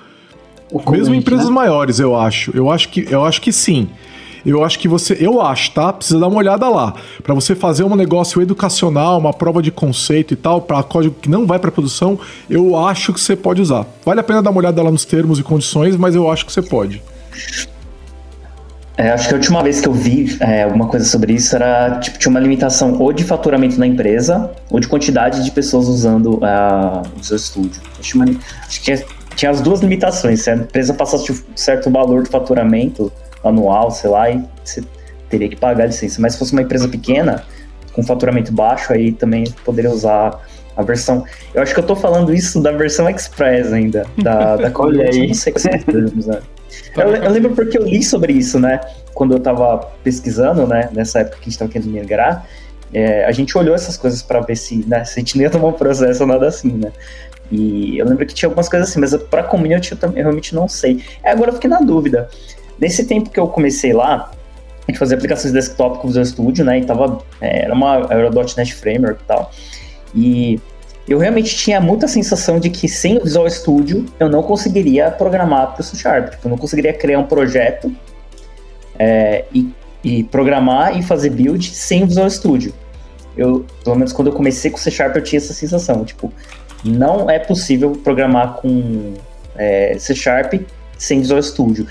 Mesmo em empresas né? maiores, eu acho. Eu acho que eu acho que sim. Eu acho que você, eu acho, tá? Precisa dar uma olhada lá. Para você fazer um negócio educacional, uma prova de conceito e tal, para código que não vai para produção, eu acho que você pode usar. Vale a pena dar uma olhada lá nos termos e condições, mas eu acho que você pode. É, acho que a última vez que eu vi é, alguma coisa sobre isso era, tipo, tinha uma limitação ou de faturamento na empresa, ou de quantidade de pessoas usando uh, o seu estúdio. Acho, uma, acho que tinha, tinha, as duas limitações. Se a empresa passasse um certo valor de faturamento anual, sei lá, e você teria que pagar a licença. Mas se fosse uma empresa pequena, com faturamento baixo, aí também poderia usar a versão. Eu acho que eu tô falando isso da versão Express ainda, da, da Olha aí. Não sei termos, né? Eu, eu, lembro porque eu li sobre isso, né? Quando eu tava pesquisando, né? Nessa época que a gente tava querendo migrar, é, a gente olhou essas coisas para ver se, né, se a gente não ia tomar um processo ou nada assim, né? E eu lembro que tinha algumas coisas assim, mas para community eu, eu, realmente não sei. É, agora eu fiquei na dúvida. Nesse tempo que eu comecei lá, a gente fazia aplicações desktop com o Visual Studio, né? E tava, é, era uma era .NET Framework e tal. E eu realmente tinha muita sensação de que sem o Visual Studio eu não conseguiria programar para o C Sharp. Tipo, eu não conseguiria criar um projeto é, e, e, programar e fazer build sem o Visual Studio. Eu, pelo menos quando eu comecei com o C Sharp, eu tinha essa sensação. Tipo, não é possível programar com é, C Sharp sem Visual Studio.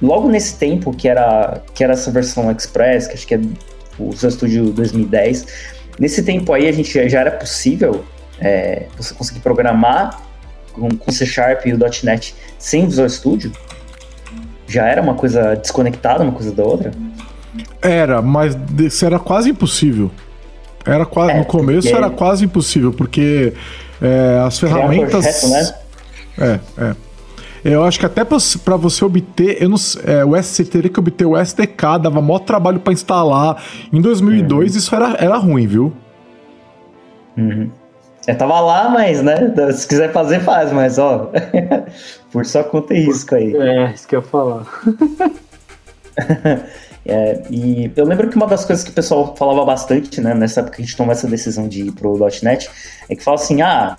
Logo nesse tempo, que era, que era essa versão Express, que acho que é o Visual Studio 2010, nesse tempo aí a gente já era possível é, você conseguir programar com, com C Sharp e o .NET sem Visual Studio? Já era uma coisa desconectada uma coisa da outra? Era, mas isso era quase impossível. Era quase, é, no começo porque... era quase impossível, porque é, as ferramentas. Um projeto, né? É, é. Eu acho que até para você obter, eu não, é, o SC teria que obter o SDK, dava maior trabalho para instalar. Em 2002 uhum. isso era, era ruim, viu? Uhum. Eu tava lá, mas, né? Se quiser fazer, faz, mas, ó, por sua conta e risco aí. É, isso que eu ia falar. é, e eu lembro que uma das coisas que o pessoal falava bastante, né, nessa época que a gente tomou essa decisão de ir pro .NET, é que fala assim, ah,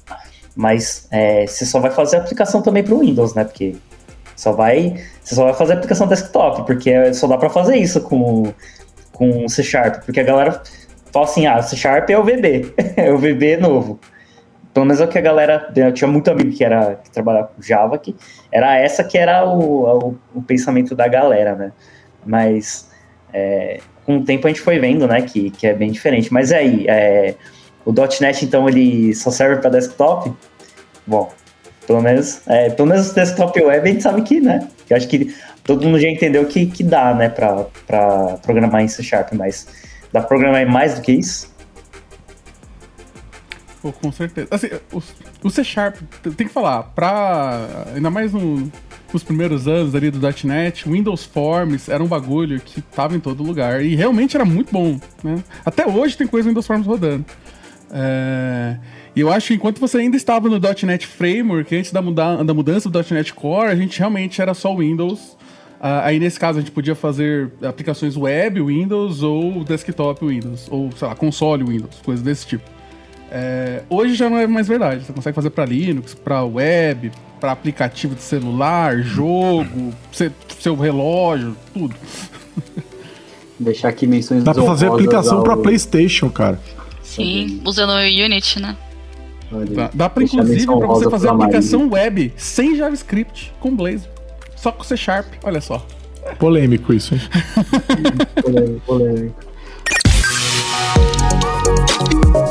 mas é, você só vai fazer aplicação também pro Windows, né, porque só vai, você só vai fazer aplicação desktop, porque só dá para fazer isso com, com C Sharp, porque a galera fala assim, ah, C Sharp é o VB, é o VB novo pelo menos é o que a galera. Eu tinha muito amigo que, era, que trabalhava com Java, que era essa que era o, o, o pensamento da galera, né? Mas é, com o tempo a gente foi vendo, né, que, que é bem diferente. Mas aí, é, o .NET, então, ele só serve para desktop? Bom, pelo menos, é, pelo menos desktop web a gente sabe que, né, eu acho que todo mundo já entendeu que, que dá, né, para programar em C Sharp, mas dá pra programar mais do que isso? Pô, com certeza. Assim, o, o C Sharp, tem que falar, pra. Ainda mais no, nos primeiros anos ali do .NET, Windows Forms era um bagulho que tava em todo lugar. E realmente era muito bom, né? Até hoje tem coisa Windows Forms rodando. É... E eu acho que enquanto você ainda estava no .NET Framework, antes da, muda da mudança do .NET Core, a gente realmente era só Windows. Uh, aí nesse caso a gente podia fazer aplicações web Windows ou desktop Windows, ou sei lá, console Windows, coisas desse tipo. É, hoje já não é mais verdade. Você consegue fazer para Linux, para web, para aplicativo de celular, jogo, seu relógio, tudo. Deixar aqui menções Dá pra fazer aplicação para PlayStation, cara. Sim, usando o Unity, né? Dá, dá pra, inclusive, para você fazer aplicação web sem JavaScript com Blazor. Só com C Sharp, olha só. Polêmico isso, hein? polêmico, polêmico.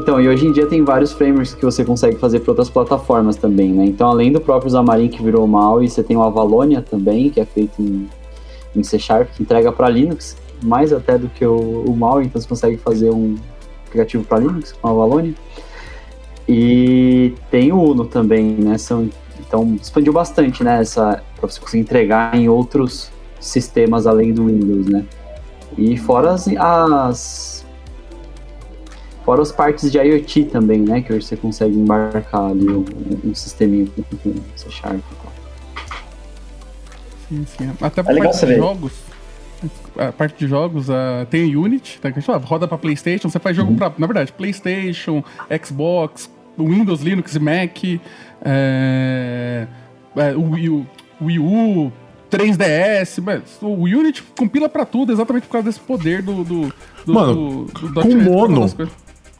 Então, e hoje em dia tem vários frameworks que você consegue fazer para outras plataformas também, né? Então, além do próprio Xamarin que virou mal, e você tem o Avalonia também, que é feito em, em C Sharp, que entrega para Linux, mais até do que o, o mal, então você consegue fazer um aplicativo para Linux com a Avalonia. E tem o Uno também, né? São, então, expandiu bastante, né? Para você conseguir entregar em outros sistemas além do Windows, né? E fora as, as Fora as partes de IoT também, né? Que você consegue embarcar ali um, um sisteminha com C Sharp e tal. Sim, sim. Até a é parte de jogos. A parte de jogos uh, tem o Unity, tá? roda para PlayStation, você faz jogo uhum. para, na verdade, PlayStation, Xbox, Windows, Linux e Mac, é, é, o, Wii, o Wii U, 3DS, mas o Unity compila para tudo exatamente por causa desse poder do. do, do Mano, do, do, com mono.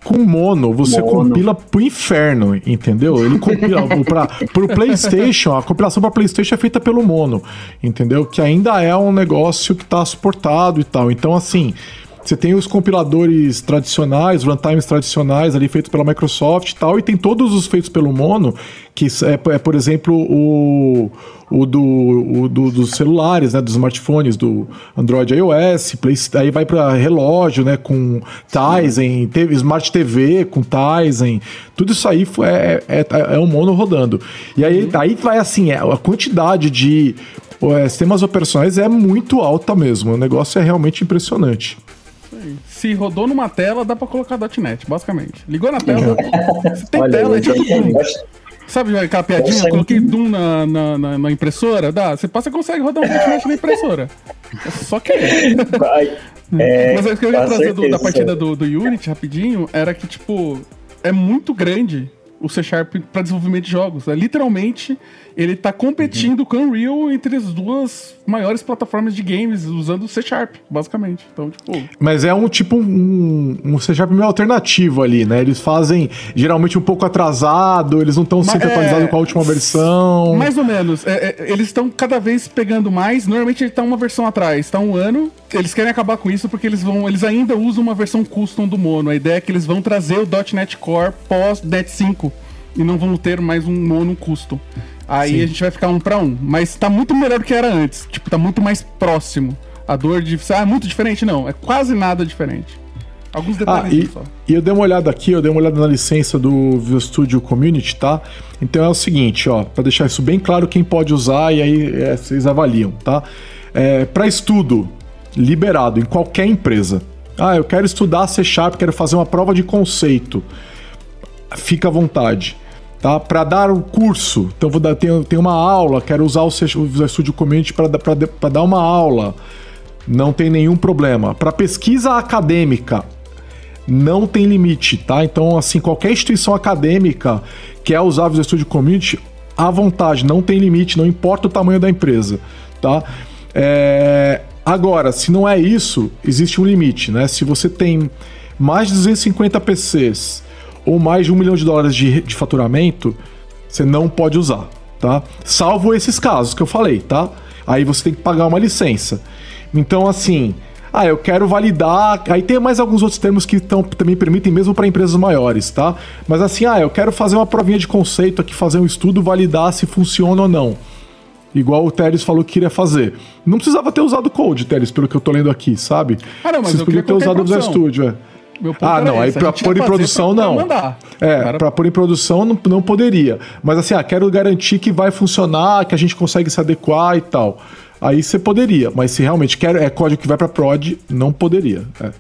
Com mono, você mono. compila pro inferno, entendeu? Ele compila pra, pro PlayStation, a compilação para PlayStation é feita pelo mono, entendeu? Que ainda é um negócio que tá suportado e tal. Então, assim, você tem os compiladores tradicionais, runtimes tradicionais ali feitos pela Microsoft e tal, e tem todos os feitos pelo Mono, que é, é por exemplo, o, o, do, o do, dos celulares, né, dos smartphones, do Android iOS, Play, aí vai para relógio, né, com Tizen, teve Smart TV com Tizen, tudo isso aí é, é, é um Mono rodando. E aí, uhum. aí vai assim, é, a quantidade de é, sistemas operacionais é muito alta mesmo, o negócio é realmente impressionante. Se rodou numa tela, dá pra colocar .NET, basicamente. Ligou na tela, se tem Olha, tela, é tipo Doom. Sabe aquela piadinha? Coloquei Doom na, na, na, na, impressora? Dá, você passa e consegue rodar um .NET na impressora. Só que... É, Mas o que eu ia trazer do, da partida do, do Unity, rapidinho, era que, tipo, é muito grande o C Sharp para desenvolvimento de jogos. É, literalmente, ele está competindo uhum. com o Unreal entre as duas maiores plataformas de games usando C Sharp, basicamente. Então, tipo... Mas é um tipo um, um C Sharp meio alternativo ali, né? Eles fazem geralmente um pouco atrasado, eles não estão sempre é... atualizados com a última versão. Mais ou menos. É, é, eles estão cada vez pegando mais. Normalmente ele está uma versão atrás, está um ano. Eles querem acabar com isso porque eles vão. Eles ainda usam uma versão custom do Mono. A ideia é que eles vão trazer o .NET Core pós-NET 5 e não vão ter mais um mono custom. Aí Sim. a gente vai ficar um para um. Mas tá muito melhor do que era antes. Tipo, tá muito mais próximo. A dor de. Ah, é muito diferente? Não, é quase nada diferente. Alguns detalhes ah, e, só. E eu dei uma olhada aqui, eu dei uma olhada na licença do Visual Studio Community, tá? Então é o seguinte, ó, para deixar isso bem claro quem pode usar e aí é, vocês avaliam, tá? É, para estudo liberado em qualquer empresa. Ah, eu quero estudar C Sharp, quero fazer uma prova de conceito fica à vontade. Tá? Para dar o curso, então vou dar, tenho, tenho uma aula, quero usar o Visual Studio Community para dar uma aula, não tem nenhum problema. Para pesquisa acadêmica, não tem limite, tá? Então, assim, qualquer instituição acadêmica quer usar Visual Studio Community, à vontade, não tem limite, não importa o tamanho da empresa, tá? É... Agora, se não é isso, existe um limite, né? Se você tem mais de 250 PCs ou mais de um milhão de dólares de, de faturamento, você não pode usar, tá? Salvo esses casos que eu falei, tá? Aí você tem que pagar uma licença. Então, assim, ah, eu quero validar. Aí tem mais alguns outros termos que tão, também permitem, mesmo para empresas maiores, tá? Mas assim, ah, eu quero fazer uma provinha de conceito aqui, fazer um estudo, validar se funciona ou não. Igual o Teres falou que queria fazer. Não precisava ter usado Code, Teres, pelo que eu tô lendo aqui, sabe? Ah, não, mas Vocês eu podiam ter queria usado o Visual. Studio, é. Meu ponto Ah, não, aí esse, a pra gente pôr em produção, pra- pra não. mandar. É, pra pôr em produção não, não poderia. Mas assim, ah, quero garantir que vai funcionar, que a gente consegue se adequar e tal. Aí você poderia, mas se realmente quer é código que vai pra prod, não poderia. é.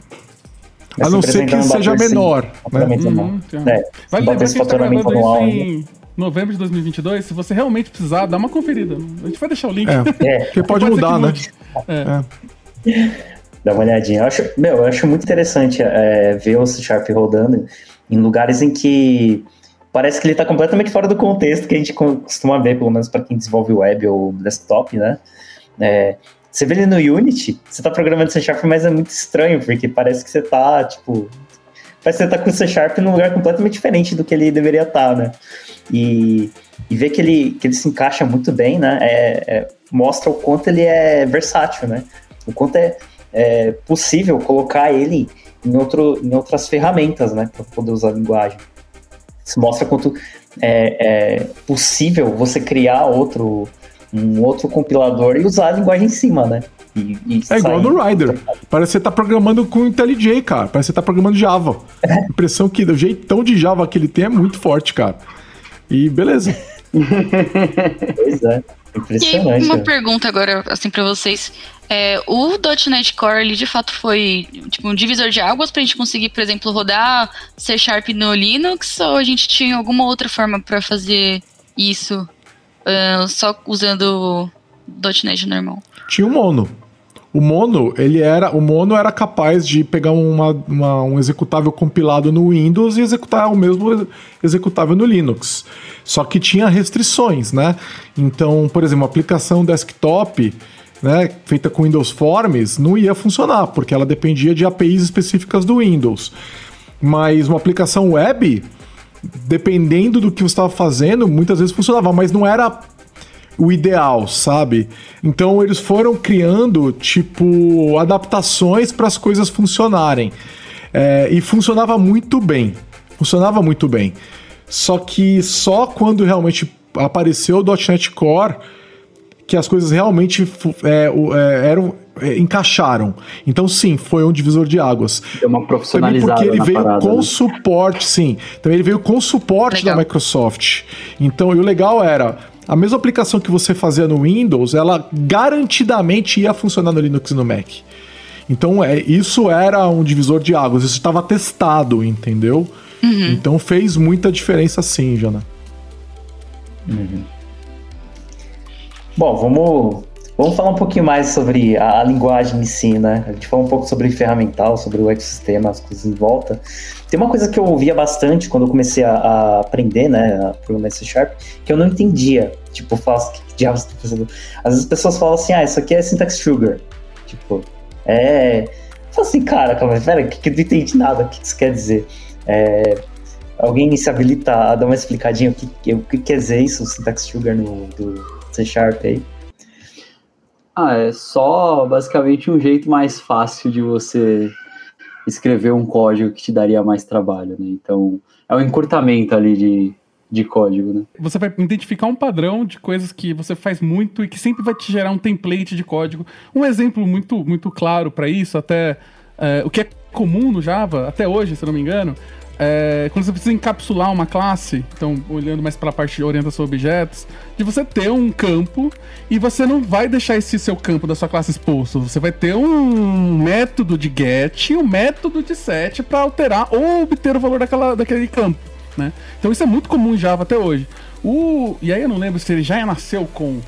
Mas A não se ser que um seja menor, né? anual. Uhum, tá. É, Vale se lembrar que a gente tá gravando isso em novembro de 2022. Se você realmente precisar, dá uma conferida. A gente vai deixar o link. É, É, porque pode Pode mudar, né? mude. É. Dá uma olhadinha. Eu acho, meu, eu acho muito interessante é, ver o C Sharp rodando em lugares em que parece que ele está completamente fora do contexto que a gente co- costuma ver, pelo menos para quem desenvolve web ou desktop, né? É, você vê ele no Unity, você está programando C Sharp, mas é muito estranho, porque parece que você está, tipo. Parece que você tá com o C Sharp num lugar completamente diferente do que ele deveria estar, né? E, e ver que ele, que ele se encaixa muito bem, né? É- é- mostra o quanto ele é versátil, né? O quanto é, é possível colocar ele em, outro, em outras ferramentas, né, para poder usar a linguagem. Isso mostra quanto é, é possível você criar outro, um outro compilador e usar a linguagem em cima, né? E, e É igual no Rider. Parece que você tá programando com IntelliJ, cara. Parece que você tá programando Java. A impressão que o jeitão de Java que ele tem é muito forte, cara. E beleza. Pois é, E impressionante. uma né? pergunta agora, assim, pra vocês. É, o .NET Core, ele de fato foi tipo, um divisor de águas pra gente conseguir, por exemplo, rodar C Sharp no Linux? Ou a gente tinha alguma outra forma pra fazer isso ah, só usando o .NET normal? Tinha o Mono. O Mono, ele era, o Mono era capaz de pegar uma, uma- um executável compilado no Windows e executar o mesmo ex- executável no Linux. Só que tinha restrições, né? Então, por exemplo, uma aplicação desktop, né, feita com Windows Forms, não ia funcionar, porque ela dependia de APIs específicas do Windows. Mas uma aplicação web, dependendo do que você estava fazendo, muitas vezes funcionava, mas não era o ideal, sabe? Então eles foram criando, tipo, adaptações para as coisas funcionarem. É, e funcionava muito bem. Funcionava muito bem. Só que só quando realmente apareceu o .NET Core que as coisas realmente é, é, eram é, encaixaram. Então sim, foi um divisor de águas. Deu uma Também profissionalizada porque ele na veio parada, com né? suporte, sim. Também ele veio com suporte Legal. da Microsoft. Então, e o legal era, a mesma aplicação que você fazia no Windows, ela garantidamente ia funcionar no Linux e no Mac. Então, é, isso era um divisor de águas, isso estava testado, entendeu? Então fez muita diferença sim, Jana. Bom, vamos, vamos falar um pouquinho mais sobre a, a linguagem em si, né? A gente falou um pouco sobre ferramental, sobre o ecossistema, as coisas em volta. Tem uma coisa que eu ouvia bastante quando eu comecei a, a aprender, né, a programar C Sharp, que eu não entendia. Tipo, falo assim, que diabos tá fazendo? Às vezes as pessoas falam assim, ah, isso aqui é syntax sugar. Tipo, é... Eu falo assim, cara, calma, pera, que, que eu não entendi nada, o que isso quer dizer? É, Alguém se habilita a dar uma explicadinha o que, o que quer dizer isso, syntax sugar no do C Sharp aí? Ah, é só basicamente um jeito mais fácil de você escrever um código que te daria mais trabalho, né? Então, é um encurtamento ali de, de código, né? Você vai identificar um padrão de coisas que você faz muito e que sempre vai te gerar um template de código. Um exemplo muito, muito claro para isso, até é, o que é comum no Java, até hoje, se não me engano, é quando você precisa encapsular uma classe, então olhando mais para a parte de orientação a objetos, de você ter um campo e você não vai deixar esse seu campo da sua classe exposto. Você vai ter um método de get e um método de set para alterar ou obter o valor daquela, daquele campo. Né? Então isso é muito comum em Java até hoje. O, e aí eu não lembro se ele já nasceu com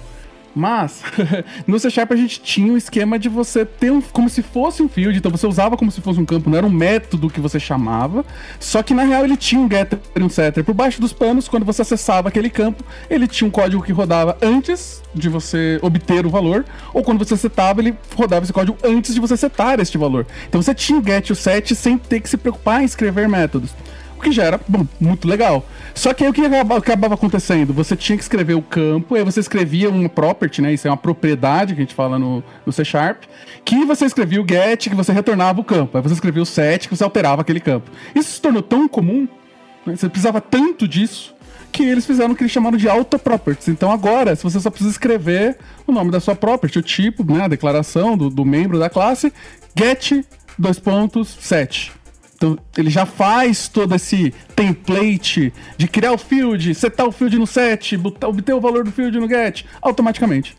Mas, no C Sharp a gente tinha um esquema de você ter um, como se fosse um field, então você usava como se fosse um campo, não era um método que você chamava, só que na real ele tinha um getter e um setter. Por baixo dos panos, quando você acessava aquele campo, ele tinha um código que rodava antes de você obter o valor, ou quando você setava, ele rodava esse código antes de você setar este valor. Então você tinha o get e o set sem ter que se preocupar em escrever métodos que já era, bom, muito legal. Só que aí o que acabava, acontecendo? Você tinha que escrever o campo, aí você escrevia uma property, né? Isso é uma propriedade que a gente fala no, no C Sharp, que você escrevia o get, que você retornava o campo. Aí você escrevia o set, que você alterava aquele campo. Isso se tornou tão comum, né? você precisava tanto disso, que eles fizeram o que eles chamaram de auto properties. Então agora, se você só precisa escrever o nome da sua property, o tipo, né, a declaração do, do membro da classe, get dois pontos set. Então, ele já faz todo esse template de criar o field, setar o field no set, botar, obter o valor do field no get, automaticamente.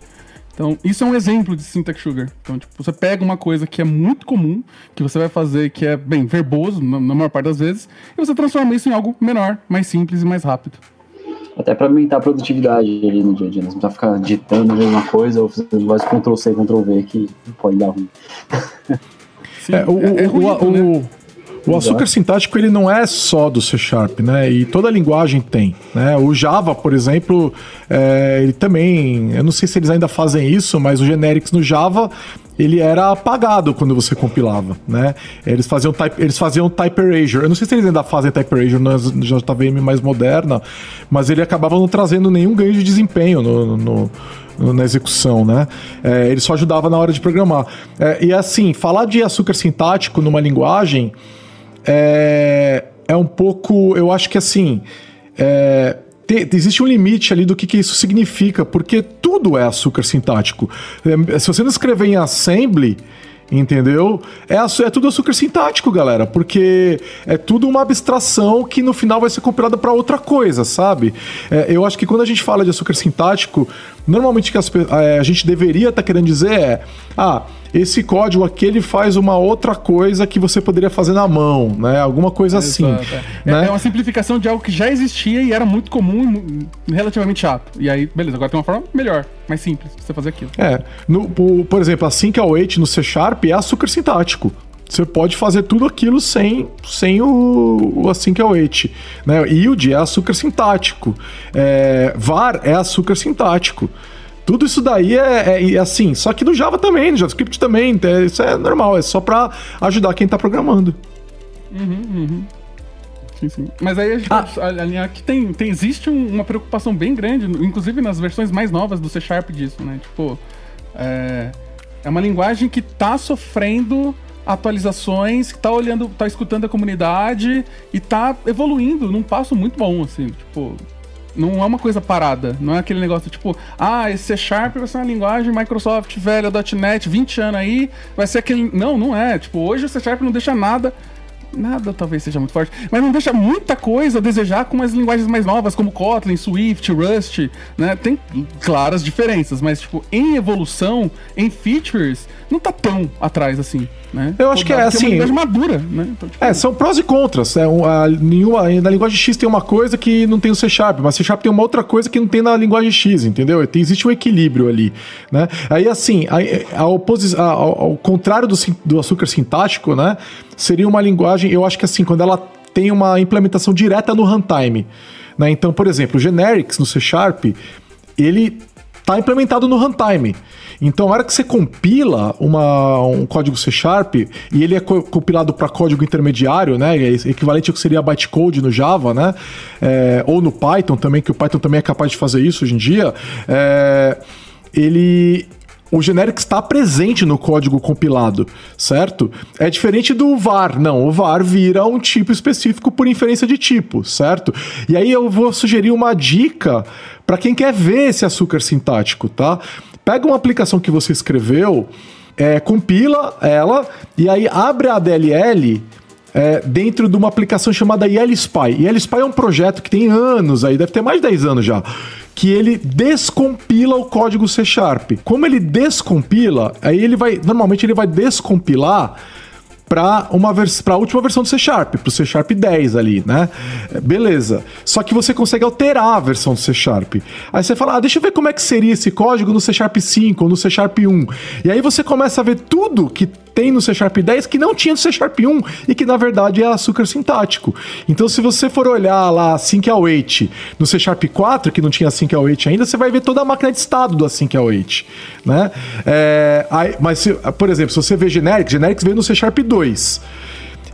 Então, isso é um exemplo de syntax sugar. Então, tipo, você pega uma coisa que é muito comum, que você vai fazer, que é bem verboso, na, na maior parte das vezes, e você transforma isso em algo menor, mais simples e mais rápido. Até para aumentar a produtividade ali no dia a dia, né? Você não precisa ficar digitando a mesma coisa ou fazendo vários Ctrl C, Ctrl V que pode dar ruim. Sim, é, o, é, é ruim, o, né? o, o açúcar sintático ele não é só do C Sharp, né? E toda linguagem tem, né? O Java, por exemplo, é, ele também, eu não sei se eles ainda fazem isso, mas o generics no Java ele era apagado quando você compilava, né? Eles faziam type, eles faziam type erasure. Eu não sei se eles ainda fazem type erasure na JVM mais moderna, mas ele acabava não trazendo nenhum ganho de desempenho no, no na execução, né? É, ele só ajudava na hora de programar. É, e assim, falar de açúcar sintático numa linguagem é, é um pouco. Eu acho que assim. É, tem, existe um limite ali do que, que isso significa, porque tudo é açúcar sintático. É, se você não escrever em assembly, entendeu? É, é tudo açúcar sintático, galera, porque é tudo uma abstração que no final vai ser compilada para outra coisa, sabe? É, eu acho que quando a gente fala de açúcar sintático, normalmente que as, é, a gente deveria estar tá querendo dizer é, ah, esse código aqui ele faz uma outra coisa que você poderia fazer na mão, né? Alguma coisa assim. É. Né? É, uma simplificação de algo que já existia e era muito comum e relativamente chato. E aí, beleza, agora tem uma forma melhor, mais simples, pra você fazer aquilo. É. No, por, por exemplo, assim que é o 8 no C Sharp é açúcar sintático você pode fazer tudo aquilo sem, sem o, o assim que é o H. Né? Yield é açúcar sintático. É, var é açúcar sintático. Tudo isso daí é, é, é, assim, só que no Java também, no JavaScript também, é, isso é normal, é só para ajudar quem está programando. Uhum, uhum. Sim, sim. Mas aí a gente ah. alinhar que tem, tem, existe um, uma preocupação bem grande, inclusive nas versões mais novas do C Sharp disso, né? Tipo, é, é uma linguagem que está sofrendo atualizações, tá olhando, tá escutando a comunidade e tá evoluindo num passo muito bom, assim, tipo, não é uma coisa parada. Não é aquele negócio tipo, ah, esse C Sharp vai ser uma linguagem Microsoft velha, .NET, 20 anos aí, vai ser aquele. Não, não é. Tipo, hoje o C Sharp não deixa nada nada talvez seja muito forte, mas não deixa muita coisa a desejar com as linguagens mais novas, como Kotlin, Swift, Rust, né? Tem claras diferenças, mas, tipo, em evolução, em features, não tá tão atrás assim. Né? Eu acho que é assim. É uma madura, né? Então, tipo, é, são prós e contras. É, a, nenhuma, na linguagem X tem uma coisa que não tem o C Sharp, mas C Sharp tem uma outra coisa que não tem na linguagem X, entendeu? Tem, existe um equilíbrio ali. Né? Aí, assim, a, a oposi a, ao, ao contrário do, do açúcar sintático, né? Seria uma linguagem, eu acho que assim, quando ela tem uma implementação direta no runtime. Né? Então, por exemplo, o generics no C Sharp, ele está implementado no runtime. Então, a hora que você compila uma, um código C Sharp e ele é co compilado para código intermediário, né? É equivalente ao que seria bytecode no Java, né? É, ou no Python também, que o Python também é capaz de fazer isso hoje em dia. É, ele o generic está presente no código compilado, certo? É diferente do var. Não, o var vira um tipo específico por inferência de tipo, certo? E aí eu vou sugerir uma dica para quem quer ver esse açúcar sintático, tá? Pega uma aplicação que você escreveu, é, compila ela e aí abre a DLL é, dentro de uma aplicação chamada YelSpy. YelSpy é um projeto que tem anos aí, deve ter mais de 10 anos já, que ele descompila o código C Sharp. Como ele descompila, aí ele vai, normalmente ele vai descompilar para uma para a última versão do C Sharp, para o C Sharp 10 ali, né? Beleza. Só que você consegue alterar a versão do C Sharp. Aí você fala, ah, deixa eu ver como é que seria esse código no C Sharp 5 ou no C Sharp 1. E aí você começa a ver tudo que tem no C Sharp 10 que não tinha no C Sharp 1 e que na verdade é açúcar sintático. Então, se você for olhar lá Async Await no C Sharp 4, que não tinha Async Await ainda, você vai ver toda a máquina de estado do Async Await, né? É, aí, mas, se, por exemplo, se você vê Generics, Generics veio no C Sharp 2.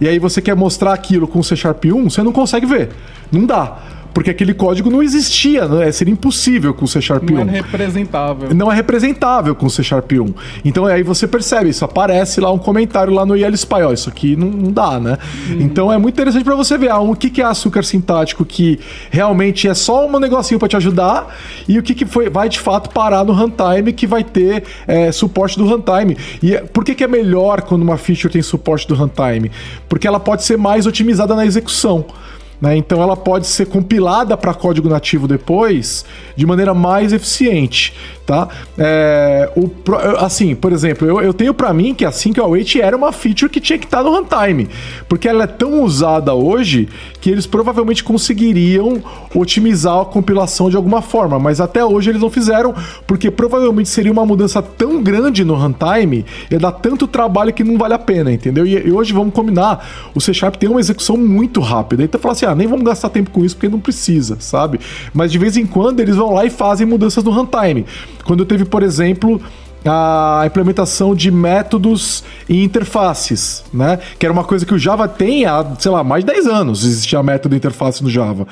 E aí você quer mostrar aquilo com o C Sharp 1, você não consegue ver. Não dá porque aquele código não existia, né? seria impossível com o C Sharp 1. Não é representável. Não é representável com o C Sharp 1. Então aí você percebe, isso aparece lá um comentário lá no IL Spy, ó, isso aqui não, não dá, né? Uhum. Então é muito interessante para você ver ah, o que, que é açúcar sintático que realmente é só um negocinho para te ajudar e o que, que foi, vai de fato parar no runtime que vai ter é, suporte do runtime. E é, por que, que é melhor quando uma feature tem suporte do runtime? Porque ela pode ser mais otimizada na execução. Né? Então ela pode ser compilada para código nativo depois de maneira mais eficiente tá? É, o, assim, por exemplo, eu, eu tenho para mim que a Sync Await era uma feature que tinha que estar tá no runtime, porque ela é tão usada hoje que eles provavelmente conseguiriam otimizar a compilação de alguma forma, mas até hoje eles não fizeram, porque provavelmente seria uma mudança tão grande no runtime, ia dar tanto trabalho que não vale a pena, entendeu? E, e hoje vamos combinar, o C Sharp tem uma execução muito rápida, então fala assim, ah, nem vamos gastar tempo com isso porque não precisa, sabe? Mas de vez em quando eles vão lá e fazem mudanças no runtime. Quando teve, por exemplo, a implementação de métodos e interfaces, né? Que era uma coisa que o Java tem há, sei lá, mais de 10 anos existia método e interface no Java.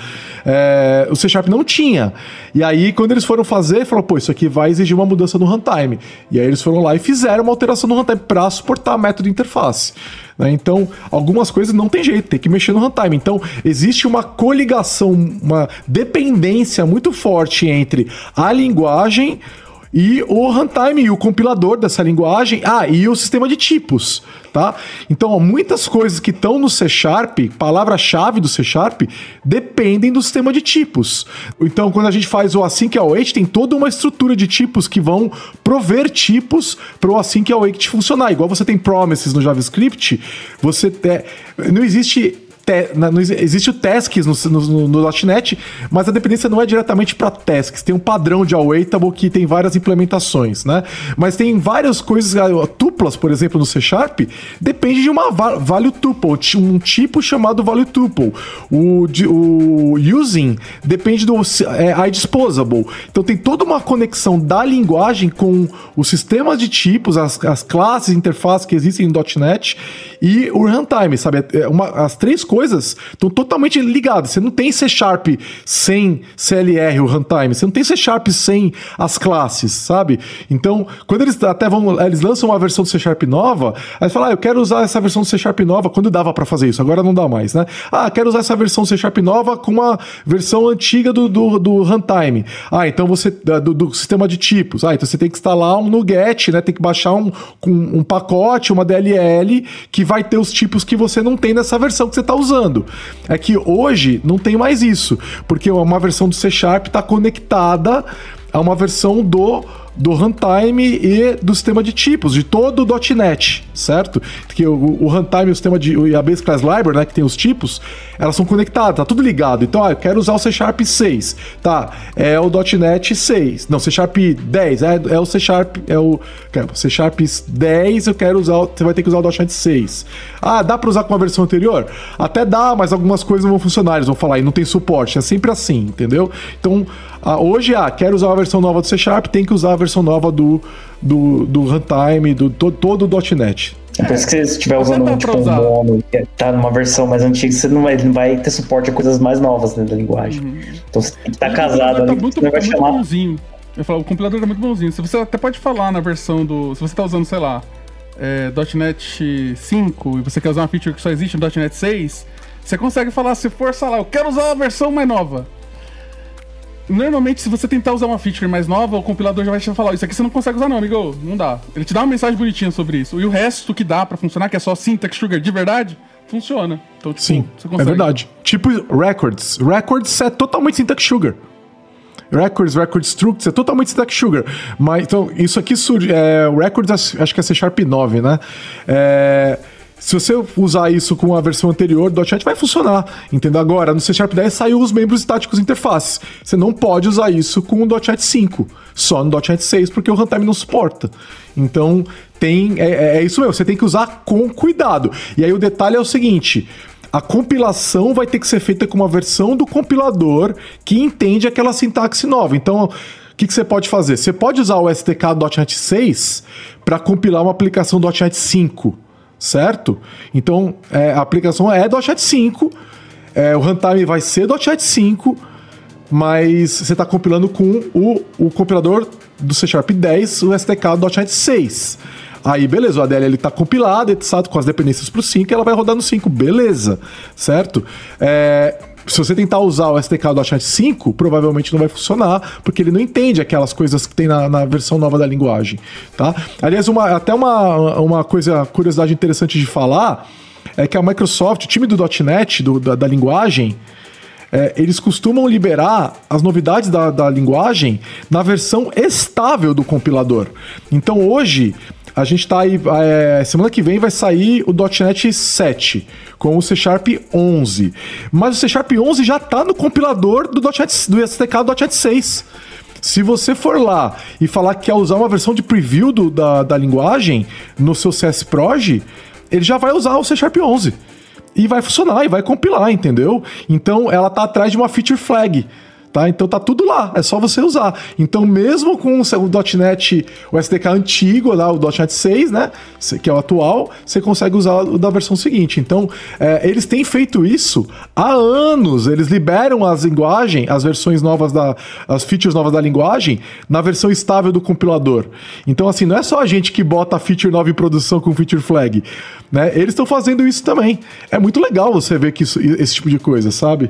É, o C Sharp não tinha. E aí, quando eles foram fazer, falou, pô, isso aqui vai exigir uma mudança no runtime. E aí eles foram lá e fizeram uma alteração no runtime para suportar método e interface. Né? Então, algumas coisas não tem jeito, tem que mexer no runtime. Então, existe uma coligação, uma dependência muito forte entre a linguagem e o runtime o compilador dessa linguagem, ah, e o sistema de tipos, tá? Então, ó, muitas coisas que estão no C Sharp, palavra-chave do C Sharp, dependem do sistema de tipos. Então, quando a gente faz o async await, tem toda uma estrutura de tipos que vão prover tipos para o async await funcionar. Igual você tem promises no JavaScript, você não existe te, existe o tasks no, no, no, .NET, mas a dependência não é diretamente para tasks. Tem um padrão de awaitable que tem várias implementações, né? Mas tem várias coisas, ah, tuplas, por exemplo, no C Sharp, depende de uma value tuple, um tipo chamado value tuple. O, o using depende do é, iDisposable. Então tem toda uma conexão da linguagem com os sistemas de tipos, as, as classes, interfaces que existem no .NET e o runtime, sabe? É uma, as três coisas estão totalmente ligadas. Você não tem C Sharp sem CLR, o runtime. Você não tem C Sharp sem as classes, sabe? Então, quando eles até vão, eles lançam uma versão do C Sharp nova, aí fala, ah, eu quero usar essa versão do C Sharp nova, quando dava para fazer isso, agora não dá mais, né? Ah, quero usar essa versão do C Sharp nova com uma versão antiga do, do, do runtime. Ah, então você, do, do, sistema de tipos. Ah, então você tem que instalar um NuGet, né? Tem que baixar um, um, um pacote, uma DLL, que vai ter os tipos que você não tem nessa versão que você está usando. É que hoje não tem mais isso, porque uma versão do C Sharp está conectada a uma versão do do runtime e do sistema de tipos, de todo o .NET, certo? Que o, o runtime, o sistema de e a base class library, né, que tem os tipos, elas são conectadas, tá tudo ligado. Então, ah, eu quero usar o C Sharp 6, tá? É o .NET 6. Não, C Sharp 10, é, é o C Sharp, é o C Sharp 10, eu quero usar, você vai ter que usar o .NET 6. Ah, dá para usar com a versão anterior? Até dá, mas algumas coisas não vão funcionar, eles vão falar, e não tem suporte, é sempre assim, entendeu? Então, ah, hoje, ah, quero usar a versão nova do C Sharp, tem que usar a versão nova do, do, do runtime, do to, todo o .NET. Então, se você estiver usando um, tipo, um mono tá numa versão mais antiga, você não vai, não vai ter suporte a coisas mais novas dentro da linguagem. Uhum. Então você tem que estar tá casado tá ali. Muito, você vai muito chamar... bonzinho. Eu falo, o compilador é muito bonzinho. Se você até pode falar na versão do. Se você está usando, sei lá, é, .NET 5 e você quer usar uma feature que só existe no .NET 6, você consegue falar, se força lá, eu quero usar a versão mais nova. Normalmente, se você tentar usar uma feature mais nova, o compilador já vai te falar: Isso aqui você não consegue usar, não, amigo. Não dá. Ele te dá uma mensagem bonitinha sobre isso. E o resto que dá para funcionar, que é só syntax sugar de verdade, funciona. Então, tipo, Sim, é verdade. Tipo records. Records é totalmente syntax sugar. Records, record structs, é totalmente syntax sugar. Mas, então, isso aqui surge. É, o records, acho que é C Sharp 9, né? É Se você usar isso com a versão anterior do .NET, vai funcionar, entendeu? Agora, no C Sharp 10 saiu os membros estáticos interfaces. Você não pode usar isso com o .NET 5, só no .NET 6, porque o runtime não suporta. Então, tem é, é, é isso mesmo, você tem que usar com cuidado. E aí o detalhe é o seguinte, a compilação vai ter que ser feita com uma versão do compilador que entende aquela sintaxe nova. Então, o que, que você pode fazer? Você pode usar o SDK.NET 6 para compilar uma aplicação .NET 5 certo? Então, é, a aplicação é .NET 5, é, o runtime vai ser .NET 5, mas você está compilando com o, o compilador do C Sharp 10, o SDK.NET 6. Aí, beleza, o ADL está compilado, etc, com as dependências para o 5, ela vai rodar no 5, beleza, certo? É, se você tentar usar o SDK do .NET 5, provavelmente não vai funcionar, porque ele não entende aquelas coisas que tem na, na versão nova da linguagem, tá? Aliás, uma, até uma, uma coisa, curiosidade interessante de falar, é que a Microsoft, o time do .NET, do, da, da linguagem, é, eles costumam liberar as novidades da, da linguagem na versão estável do compilador. Então hoje, a gente está aí. É, semana que vem vai sair o .NET 7 com o C Sharp 11. Mas o C Sharp 11 já está no compilador do, .NET, do do .NET 6. Se você for lá e falar que quer usar uma versão de preview do, da, da linguagem no seu CS Proj, ele já vai usar o C Sharp 11. E vai funcionar, e vai compilar, entendeu? Então ela tá atrás de uma feature flag. Tá? Então tá tudo lá, é só você usar. Então, mesmo com o .NET, o SDK antigo, lá, o .NET 6, né? Que é o atual, você consegue usar o da versão seguinte. Então, é, eles têm feito isso há anos. Eles liberam as linguagens, as versões novas da. as features novas da linguagem, na versão estável do compilador. Então, assim, não é só a gente que bota a feature nova em produção com feature flag. Né? Eles estão fazendo isso também. É muito legal você ver que isso, esse tipo de coisa, sabe?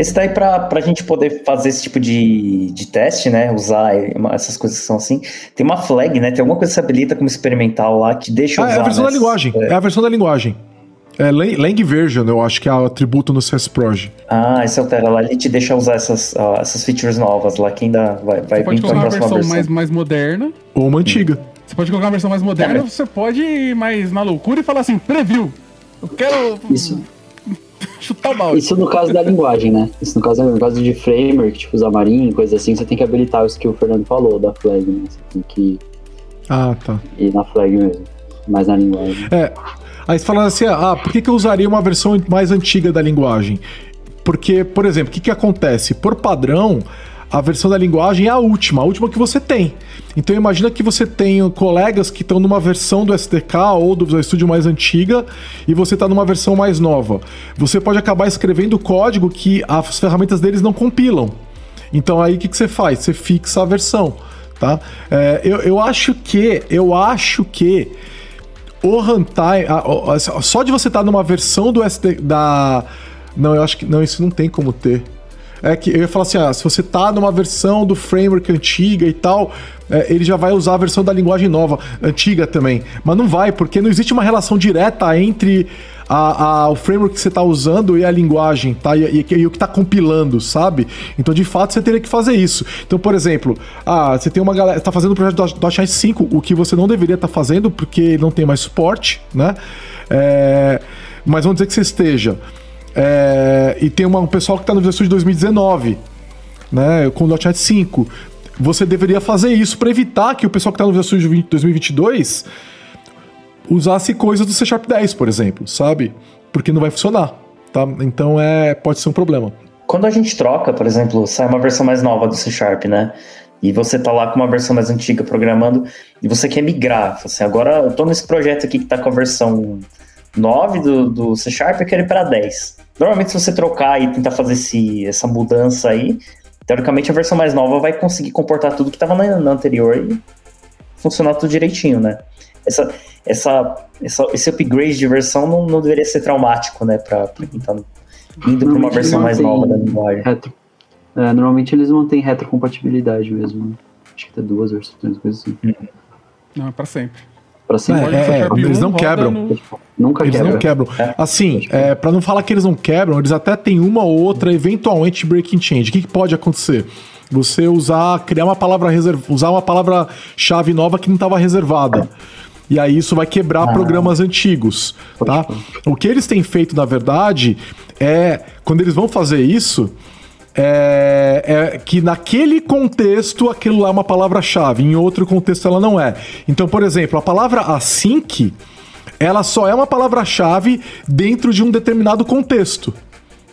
Esse daí para a gente poder fazer esse tipo de, de teste, né? Usar essas coisas que são assim. Tem uma flag, né? Tem alguma coisa que se habilita como experimental lá que deixa ah, usar. É a versão da linguagem. É. é. a versão da linguagem. É Lang Version, eu acho que é o atributo no CSProj. Ah, esse altera lá, ele te deixa usar essas, uh, essas features novas lá, que ainda vai, vai vir para a próxima versão. versão. Mais, mais moderna. Ou uma antiga. Você pode colocar uma versão mais moderna, é, você pode ir mais na loucura e falar assim, preview. Eu quero. Isso chutar o balde. Isso no caso da linguagem, né? Isso no caso, no caso de framework, tipo Xamarin, coisa assim, você tem que habilitar os que o Fernando falou da flag, né? Você tem que ah, tá. ir na flag mesmo, mais na linguagem. É, aí você fala assim, ah, por que, que eu usaria uma versão mais antiga da linguagem? Porque, por exemplo, o que, que acontece? Por padrão, a versão da linguagem é a última, a última que você tem. Então imagina que você tem colegas que estão numa versão do SDK ou do Visual Studio mais antiga e você está numa versão mais nova. Você pode acabar escrevendo código que as ferramentas deles não compilam. Então aí o que, que você faz? Você fixa a versão, tá? É, eu, eu acho que, eu acho que o runtime, só de você estar tá numa versão do SD da não, eu acho que não, isso não tem como ter é que eu ia falar assim: ah, se você tá numa versão do framework antiga e tal, é, ele já vai usar a versão da linguagem nova, antiga também. Mas não vai, porque não existe uma relação direta entre a, a, o framework que você está usando e a linguagem, tá? E, e, e o que está compilando, sabe? Então, de fato, você teria que fazer isso. Então, por exemplo, ah, você tem uma galera, está fazendo o projeto do .NET 5, o que você não deveria estar tá fazendo porque não tem mais suporte, né? É, mas vamos dizer que você esteja. É, e tem uma, um pessoal que está no Visual Studio 2019, né, com o .NET 5. Você deveria fazer isso para evitar que o pessoal que está no Visual Studio 2022 usasse coisas do C Sharp 10, por exemplo, sabe? Porque não vai funcionar, tá? Então é, pode ser um problema. Quando a gente troca, por exemplo, sai uma versão mais nova do C Sharp, né? E você tá lá com uma versão mais antiga programando e você quer migrar. Assim, agora eu tô nesse projeto aqui que tá com a versão 9 do, do C Sharp, eu quero ir para 10. Normalmente, se você trocar e tentar fazer esse, essa mudança aí, teoricamente a versão mais nova vai conseguir comportar tudo que estava na, na, anterior e funcionar tudo direitinho, né? Essa, essa, essa, esse upgrade de versão não, não deveria ser traumático, né, para quem está indo para uma versão mais nova da linguagem. Retro, É, normalmente eles mantêm retrocompatibilidade mesmo. Né? Acho que tem duas versões, coisa assim. Não, é pra sempre. Pra sempre. É, é, eles não quebram. no- Nunca Eles quebra. não quebram. Assim, é, para não falar que eles não quebram, eles até têm uma ou outra, eventualmente, breaking change. O que, que pode acontecer? Você usar, criar uma palavra reserva, usar uma palavra-chave nova que não estava reservada. E aí isso vai quebrar programas antigos, tá? O que eles têm feito, na verdade, é quando eles vão fazer isso, é, é que naquele contexto aquilo lá é uma palavra-chave, em outro contexto ela não é. Então, por exemplo, a palavra async, ela só é uma palavra-chave dentro de um determinado contexto,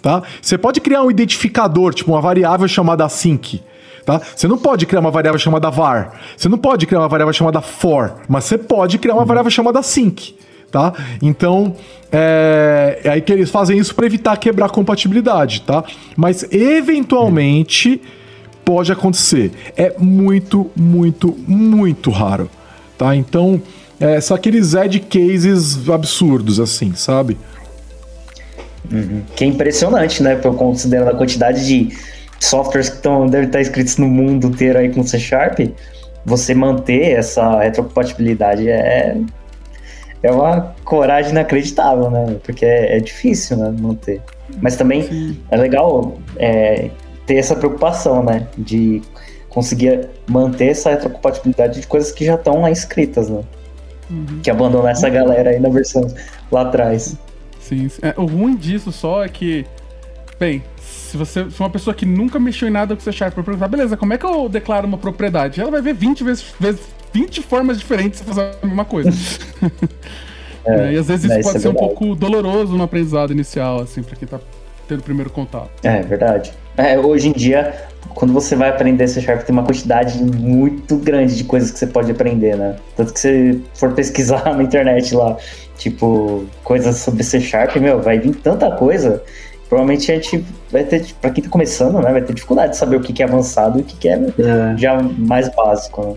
tá? Você pode criar um identificador, tipo uma variável chamada async, tá? Você não pode criar uma variável chamada var, você não pode criar uma variável chamada for, mas você pode criar uma variável chamada sync, tá? Então, é, é aí que eles fazem isso para evitar quebrar a compatibilidade, tá? Mas eventualmente pode acontecer. É muito, muito, muito raro, tá? Então, é, são aqueles edge cases absurdos, assim, sabe? Que é impressionante, né? Considerando a quantidade de softwares que estão, devem estar escritos no mundo inteiro aí com C Sharp, você manter essa retrocompatibilidade é, é uma coragem inacreditável, né? Porque é, é difícil, né? Manter. Mas também é legal é, ter essa preocupação, né? De conseguir manter essa retrocompatibilidade de coisas que já estão lá escritas, né? Que abandonar essa galera aí na versão lá atrás. Sim, sim. É, o ruim disso só é que, bem, se você se uma pessoa que nunca mexeu em nada com C Sharp perguntar, beleza, como é que eu declaro uma propriedade? Ela vai ver 20 vezes, vezes 20 formas diferentes de fazer a mesma coisa. É, e às vezes isso pode é ser um verdade. pouco doloroso no aprendizado inicial, assim, pra quem tá tendo o primeiro contato. É verdade. É, hoje em dia, quando você vai aprender C Sharp, tem uma quantidade muito grande de coisas que você pode aprender, né? Tanto que você for pesquisar na internet lá, tipo, coisas sobre C Sharp, meu, vai vir tanta coisa. Provavelmente a gente vai ter, pra quem tá começando, né, vai ter dificuldade de saber o que que é avançado e o que que é É, já mais básico, né?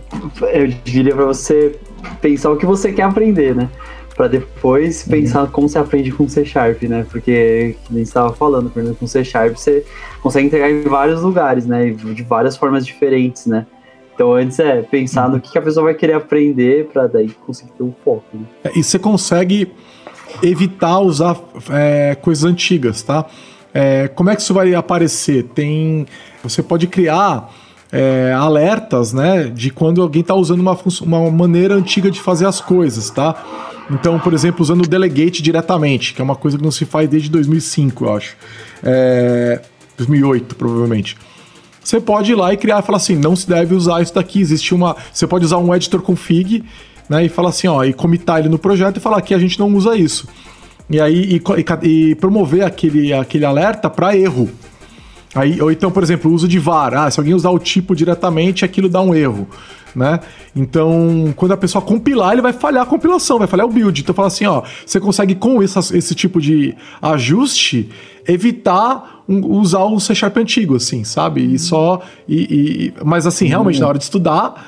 eu diria pra você pensar o que você quer aprender, né? Pra depois pensar como você aprende com C Sharp, né? Porque, que nem você estava falando, aprendendo com C Sharp, você consegue entregar em vários lugares, né? De várias formas diferentes, né? Então antes é pensar no que que a pessoa vai querer aprender pra daí conseguir ter um foco, né? É, E você consegue evitar usar é, coisas antigas, tá? É, como é que isso vai aparecer? Tem, você pode criar é, alertas, né, de quando alguém está usando uma, uma maneira antiga de fazer as coisas, tá? Então, por exemplo, usando o delegate diretamente, que é uma coisa que não se faz desde 2005, eu acho. É, 2008, provavelmente. Você pode ir lá e criar e falar assim, não se deve usar isso daqui. Existe uma. Você pode usar um editor config, né? E falar assim, ó, e comitar ele no projeto e falar que a gente não usa isso. E aí e, e e promover aquele, aquele alerta para erro. Aí, ou então, por exemplo, o uso de var. Ah, se alguém usar o tipo diretamente, aquilo dá um erro, né? Então, quando a pessoa compilar, ele vai falhar a compilação, vai falhar o build. Então, fala assim, ó, você consegue com essas- esse tipo de ajuste evitar um- usar o C Sharp antigo, assim, sabe? E só... E, e- mas, assim, realmente, na hora de estudar,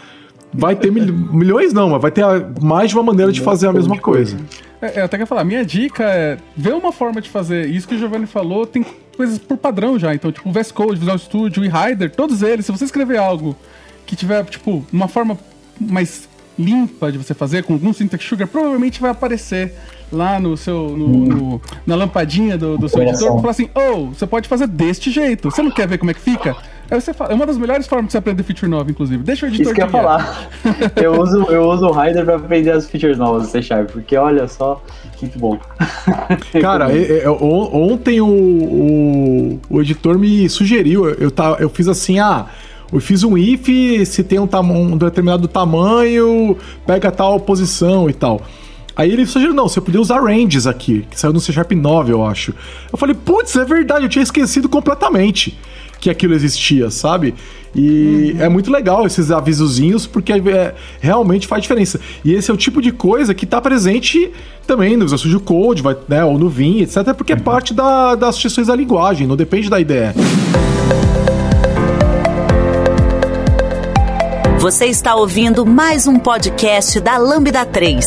vai ter mil- milhões não, mas vai ter mais de uma maneira de fazer a mesma coisa. É, eu até quero falar, minha dica é ver uma forma de fazer. Isso que o Giovanni falou, tem coisas por padrão já. Então, tipo, o VS Code, Visual Studio e Rider, todos eles, se você escrever algo que tiver, tipo, uma forma mais limpa de você fazer, com algum syntax sugar, provavelmente vai aparecer lá no seu. No, no- na lampadinha do, do seu Coração. editor, falar assim, oh, você pode fazer deste jeito. Você não quer ver como é que fica? Aí você fala, é uma das melhores formas de você aprender feature nova, inclusive. Deixa o editor Isso que eu ia falar. eu, uso, eu uso o Rider pra aprender as features novas do C Sharp, porque olha só, muito bom. Cara, é- é- on- ontem o, o, o editor me sugeriu, eu, tá, eu fiz assim, ah, eu fiz um if, se tem um, um determinado tamanho, pega tal posição e tal. Aí ele sugeriu, não, você podia usar ranges aqui, que saiu no C Sharp 9, eu acho. Eu falei, putz, é verdade, eu tinha esquecido completamente que aquilo existia, sabe? E é muito legal esses avisozinhos, porque é, realmente faz diferença. E esse é o tipo de coisa que tá presente também no Visual Studio Code, vai, né, ou no Vim, etc., porque é parte da- das sugestões da linguagem, não depende da ideia. Você está ouvindo mais um podcast da Lambda 3.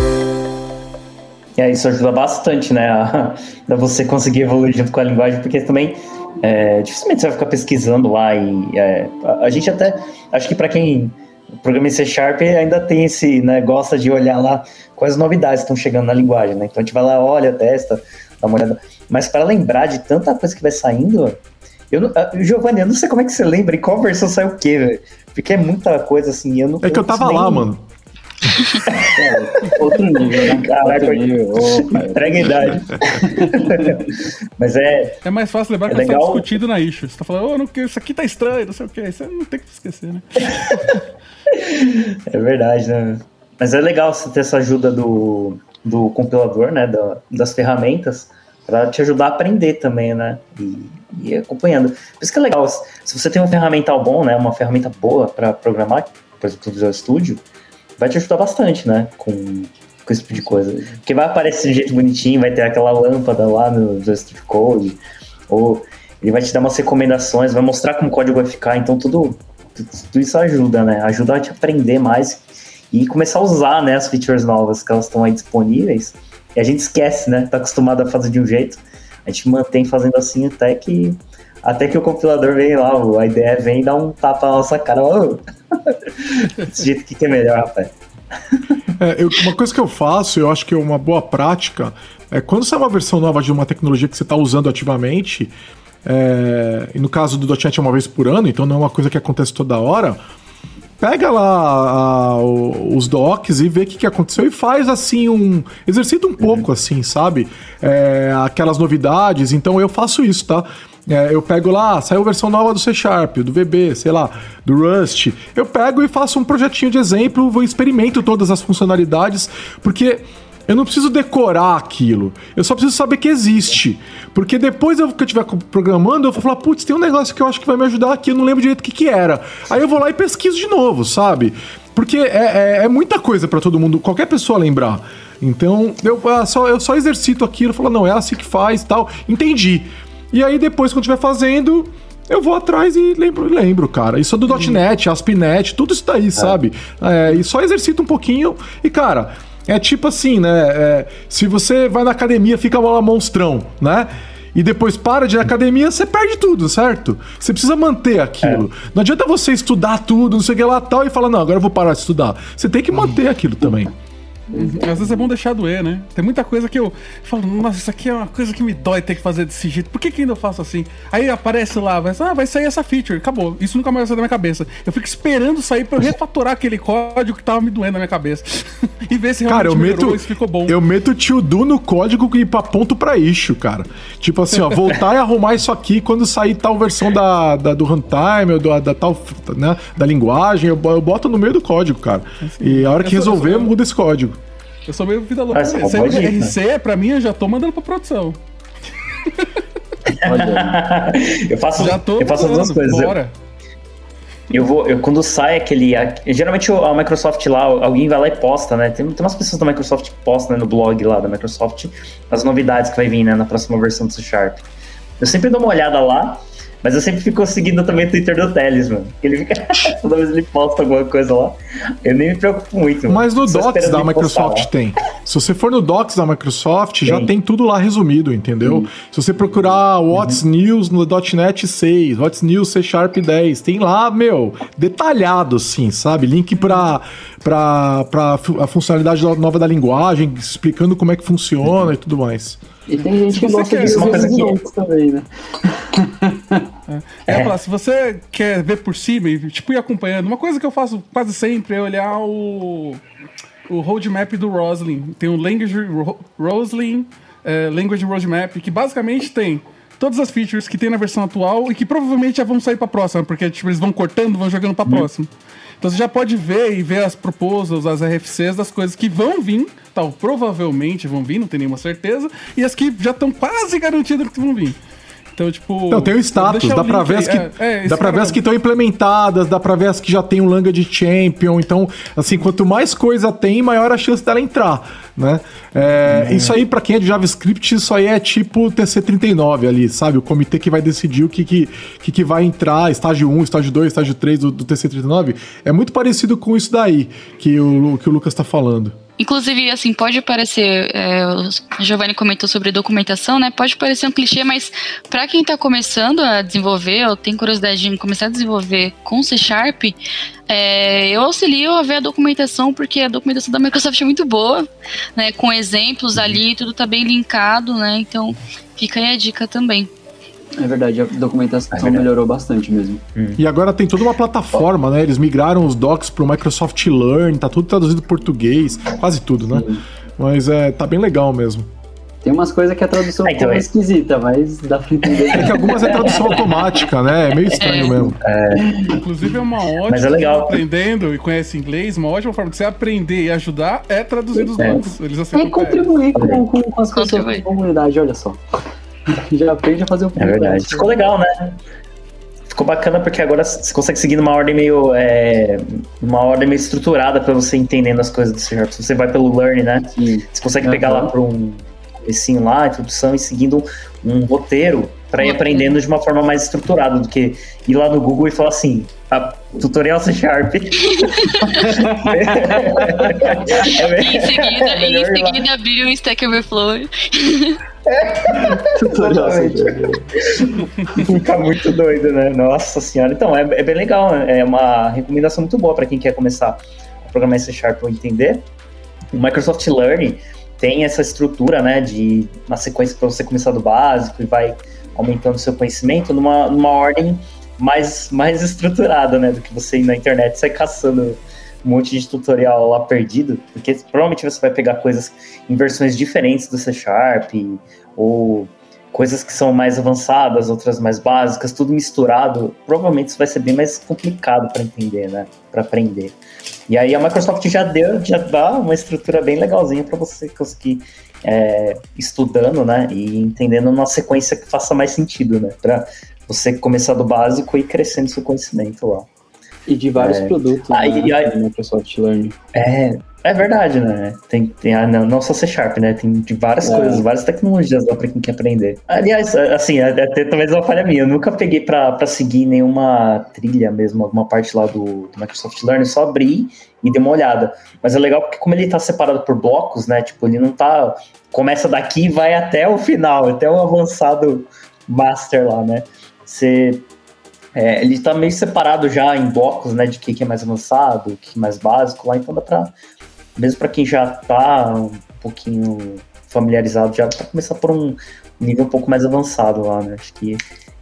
E aí isso ajuda bastante, né? A, a você conseguir evoluir junto com a linguagem, porque também é, dificilmente você vai ficar pesquisando lá e é, a, a, gente até acho que para quem programa em C Sharp ainda tem esse, né, gosta de olhar lá quais novidades estão chegando na linguagem, né? Então a gente vai lá, olha, testa, dá uma olhada. Mas para lembrar de tanta coisa que vai saindo, eu não, Giovanni, eu não sei como é que você lembra e qual versão saiu o quê, velho. Porque é muita coisa assim, eu não É que eu tava nem... lá, mano. É, outro nível, né? Caraca, outro nível. Oh, entrega a idade. Mas é. É mais fácil lembrar é que legal. você tá discutindo na issue. Você tá falando, oh, não, isso aqui tá estranho, não sei o que. Isso não tem que esquecer, né? é verdade, né? Mas é legal você ter essa ajuda do, do compilador, né? Da, das ferramentas para te ajudar a aprender também, né? E, e acompanhando. Por isso que é legal, se você tem um ferramental bom, né? Uma ferramenta boa para programar, por exemplo, o Visual Studio, vai te ajudar bastante, né? Com, com esse tipo de coisa. Porque vai aparecer de jeito bonitinho, vai ter aquela lâmpada lá no Studio Code, ou ele vai te dar umas recomendações, vai mostrar como o código vai ficar, então tudo, tudo isso ajuda, né? Ajuda a te aprender mais e começar a usar né, as features novas que elas estão aí disponíveis e a gente esquece, né? Tá acostumado a fazer de um jeito. A gente mantém fazendo assim até que até que o compilador vem lá, a ideia vem dá um tapa na nossa cara. Oh, desse jeito que é melhor, rapaz. É, eu, uma coisa que eu faço, eu acho que é uma boa prática, é quando sai uma versão nova de uma tecnologia que você está usando ativamente, é, e no caso do .NET é uma vez por ano, então não é uma coisa que acontece toda hora, pega lá a, os docs e vê o que, que aconteceu e faz assim um. Exercita um pouco, uhum. assim, sabe? É, aquelas novidades. Então eu faço isso, tá? É, eu pego lá, saiu a versão nova do C Sharp, do VB, sei lá, do Rust. Eu pego e faço um projetinho de exemplo, vou experimento todas as funcionalidades, porque eu não preciso decorar aquilo. Eu só preciso saber que existe. Porque depois eu, que eu estiver programando, eu vou falar, putz, tem um negócio que eu acho que vai me ajudar aqui, eu não lembro direito o que, que era. Aí eu vou lá e pesquiso de novo, sabe? Porque é, é, é muita coisa para todo mundo, qualquer pessoa lembrar. Então, eu, ah, só, eu só exercito aquilo, falo, não, é assim que faz tal. Entendi. E aí depois, quando estiver fazendo, eu vou atrás e lembro, lembro, cara. Isso é do uhum. .NET, ASP.NET, tudo isso daí, é. sabe? É, e só exercito um pouquinho e, cara, é tipo assim, né? É, se você vai na academia, fica lá monstrão, né? E depois para de ir na academia, você perde tudo, certo? Você precisa manter aquilo. É. Não adianta você estudar tudo, não sei o que lá tal, e falar, não, agora eu vou parar de estudar. Você tem que manter aquilo também. Uhum. Às vezes é bom deixar doer, né? Tem muita coisa que eu falo, nossa, isso aqui é uma coisa que me dói ter que fazer desse jeito. Por que, que ainda eu faço assim? Aí aparece lá, vai, ah, vai sair essa feature, acabou. Isso nunca mais vai sair da minha cabeça. Eu fico esperando sair pra eu refatorar aquele código que tava me doendo na minha cabeça. e ver se realmente cara, eu meto, isso ficou bom. Eu meto to do no código e pra ponto pra issue, cara. Tipo assim, ó, voltar e arrumar isso aqui quando sair tal versão da, da do runtime, ou da, da, tal, né, da linguagem, eu, eu boto no meio do código, cara. Assim, e a hora que resolver, muda esse código. Eu sou meio vida louca. É Sendo RC, pra mim, eu já tô mandando pra produção. eu faço, já tô eu faço as duas coisas. Bora. Eu, eu vou, eu, quando sai aquele. Geralmente a Microsoft lá, alguém vai lá e posta, né? Tem, tem umas pessoas da Microsoft que postam né, no blog lá da Microsoft as novidades que vai vir né, na próxima versão do C Sharp. Eu sempre dou uma olhada lá mas eu sempre fico seguindo também o Twitter do Teles, mano. Ele fica. Toda vez ele posta alguma coisa lá. Eu nem me preocupo muito. Mas no Docs da Microsoft tem. Se você for no Docs da Microsoft, tem. já tem tudo lá resumido, entendeu? Sim. Se você procurar What's uhum. News no .NET 6, What's News C Sharp 10, tem lá, meu, detalhado, assim, sabe? Link pra, pra, pra a funcionalidade nova da linguagem, explicando como é que funciona uhum. e tudo mais. E tem gente que gosta coisa que... também, né? É, é. Falar, se você quer ver por cima e tipo ir acompanhando, uma coisa que eu faço quase sempre é olhar o o roadmap do Roslyn. Tem o Language Roslyn é, Language Roadmap que basicamente tem todas as features que tem na versão atual e que provavelmente já vão sair para a próxima, porque tipo, eles vão cortando, vão jogando para a hum. próxima. Então você já pode ver e ver as proposals, as RFCs das coisas que vão vir, tal, provavelmente vão vir, não tem nenhuma certeza, e as que já estão quase garantidas que vão vir. Então, tipo. Não, tem o status, dá pra ver as que, é, é, dá pra ver as que estão implementadas, dá pra ver as que já tem um Langa de Champion. Então, assim, quanto mais coisa tem, maior a chance dela entrar, né? É, uhum. Isso aí, pra quem é de JavaScript, isso aí é tipo TC39 ali, sabe? O comitê que vai decidir o que, que, que, que vai entrar, estágio 1, estágio 2, estágio 3 do, do TC39. É muito parecido com isso daí que o, que o Lucas tá falando. Inclusive, assim, pode parecer, é, o Giovanni comentou sobre documentação, né? Pode parecer um clichê, mas para quem está começando a desenvolver, ou tem curiosidade de começar a desenvolver com C Sharp, é, eu auxilio a ver a documentação, porque a documentação da Microsoft é muito boa, né? Com exemplos ali, tudo tá bem linkado, né? Então, fica aí a dica também. É verdade, a documentação é verdade. melhorou bastante mesmo. Hum. E agora tem toda uma plataforma, né? Eles migraram os docs pro Microsoft Learn, tá tudo traduzido em português, quase tudo, né? Sim. Mas é, tá bem legal mesmo. Tem umas coisas que a tradução é, então, é esquisita, mas dá pra entender. É que algumas é tradução automática, né? É meio estranho mesmo. É. Inclusive é uma ótima. Mas é legal. aprendendo e conhece inglês, uma ótima forma de você aprender e ajudar é traduzir os é. nomes. Eles aceitam. É contribuir com, com, com as pessoas da comunidade, olha só. Já aprende a fazer o É verdade. Ficou legal, né? Ficou bacana porque agora você consegue seguir numa ordem meio. É, uma ordem meio estruturada para você entendendo as coisas do C você vai pelo Learn, né? Sim. Você consegue uhum. pegar lá para um comecinho lá, introdução, e seguindo um roteiro para ir aprendendo de uma forma mais estruturada do que ir lá no Google e falar assim, ah, tutorial C Sharp. é, em seguida, em seguida abrir o Stack Overflow. Fica muito doido, né? Nossa senhora. Então, é, é bem legal. Né? É uma recomendação muito boa para quem quer começar a programar C Sharp ou entender. O Microsoft Learning tem essa estrutura, né, de uma sequência para você começar do básico e vai aumentando seu conhecimento numa, numa ordem mais, mais estruturada, né, do que você ir na internet sai caçando um monte de tutorial lá perdido, porque provavelmente você vai pegar coisas em versões diferentes do C Sharp, ou coisas que são mais avançadas, outras mais básicas, tudo misturado, provavelmente isso vai ser bem mais complicado para entender, né? Para aprender. E aí a Microsoft já deu, já dá uma estrutura bem legalzinha para você conseguir é, estudando, né? E entendendo uma sequência que faça mais sentido, né? Para você começar do básico e crescendo seu conhecimento lá. E de vários é. produtos ah, né, e, aí, Microsoft Learning. É, é verdade, né? Tem, tem ah, não, não só C Sharp, né? Tem de várias é. coisas, várias tecnologias lá pra quem quer aprender. Aliás, assim, até talvez uma falha minha. Eu nunca peguei pra, pra seguir nenhuma trilha mesmo, alguma parte lá do, do Microsoft Learning, só abri e dei uma olhada. Mas é legal porque como ele tá separado por blocos, né? Tipo, ele não tá. Começa daqui e vai até o final, até o avançado master lá, né? Você é, ele está meio separado já em blocos, né, de o que é mais avançado, o que é mais básico lá, então dá para mesmo para quem já está um pouquinho familiarizado, já para começar por um nível um pouco mais avançado lá, né? Acho que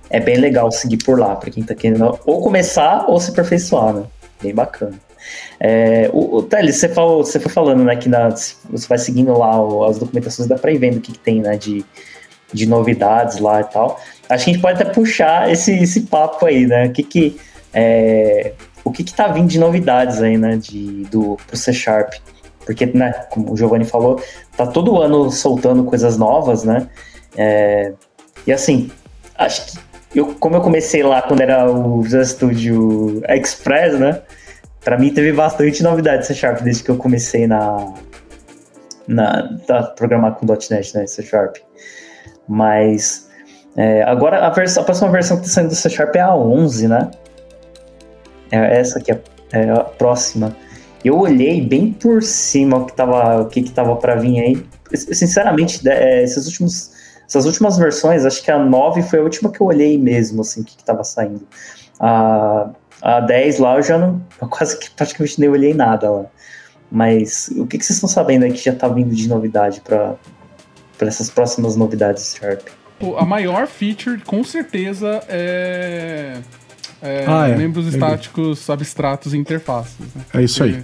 é bem legal seguir por lá, para quem está querendo ou começar ou se aperfeiçoar, né? Bem bacana. É, o, o Teles, você, falou, você foi falando, né, que na, você vai seguindo lá as documentações, dá para ir vendo o que, que tem, né, de, de novidades lá e tal. Acho que a gente pode até puxar esse, esse papo aí, né? O que que, é, o que que tá vindo de novidades aí, né, de, do, pro C Sharp? Porque, né, como o Giovanni falou, tá todo ano soltando coisas novas, né? É, e assim, acho que eu, como eu comecei lá quando era o Visual Studio Express, né? Para mim teve bastante novidade C Sharp desde que eu comecei na, na programar com .NET, né, C Sharp. Mas é, agora a, versão, a próxima versão que está saindo do C Sharp é a 11, né? É essa aqui é, é a próxima. Eu olhei bem por cima o que tava, o que, que tava para vir aí. Sinceramente, é, esses últimos, essas últimas versões, acho que a 9 foi a última que eu olhei mesmo, assim, o que, que tava saindo. A, a 10 lá eu já não. Eu quase que praticamente nem olhei nada lá. Mas o que, que vocês estão sabendo aí que já tá vindo de novidade para essas próximas novidades Sharp? A maior feature, com certeza, é. é, ah, é. membros estáticos abstratos e interfaces. Né? É isso aí.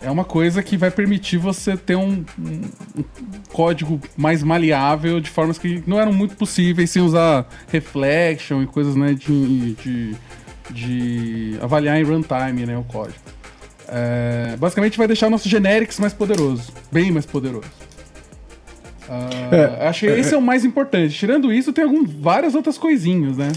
É uma coisa que vai permitir você ter um, um, um, código mais maleável de formas que não eram muito possíveis sem usar reflection e coisas né, de, de, de avaliar em runtime né, o código. É, basicamente vai deixar o nosso generics mais poderoso, bem mais poderoso. Uh, é, acho que é, esse é o mais importante. Tirando isso, tem algum, várias outras coisinhas, né?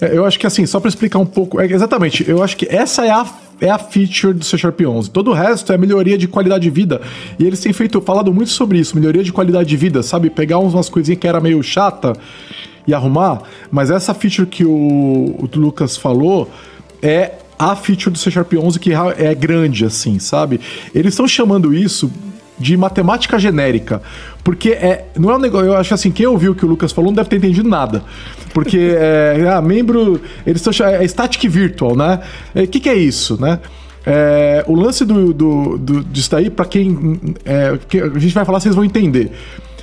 É, eu acho que assim, só para explicar um pouco, é, exatamente, eu acho que essa é a, é a feature do C Sharp 11. Todo o resto é melhoria de qualidade de vida. E eles têm feito, falado muito sobre isso, melhoria de qualidade de vida, sabe? Pegar umas coisinhas que era meio chata e arrumar, mas essa feature que o, o Lucas falou é a feature do C Sharp 11 que é grande, assim, sabe? Eles estão chamando isso de matemática genérica. Porque é, não é um negócio. Eu acho assim, quem ouviu o que o Lucas falou não deve ter entendido nada. Porque é, ah, membro. Eles estão é static virtual, né? O é, que, que é isso, né? É, o lance do, do, do, disso daí, para quem. É, que a gente vai falar, vocês vão entender.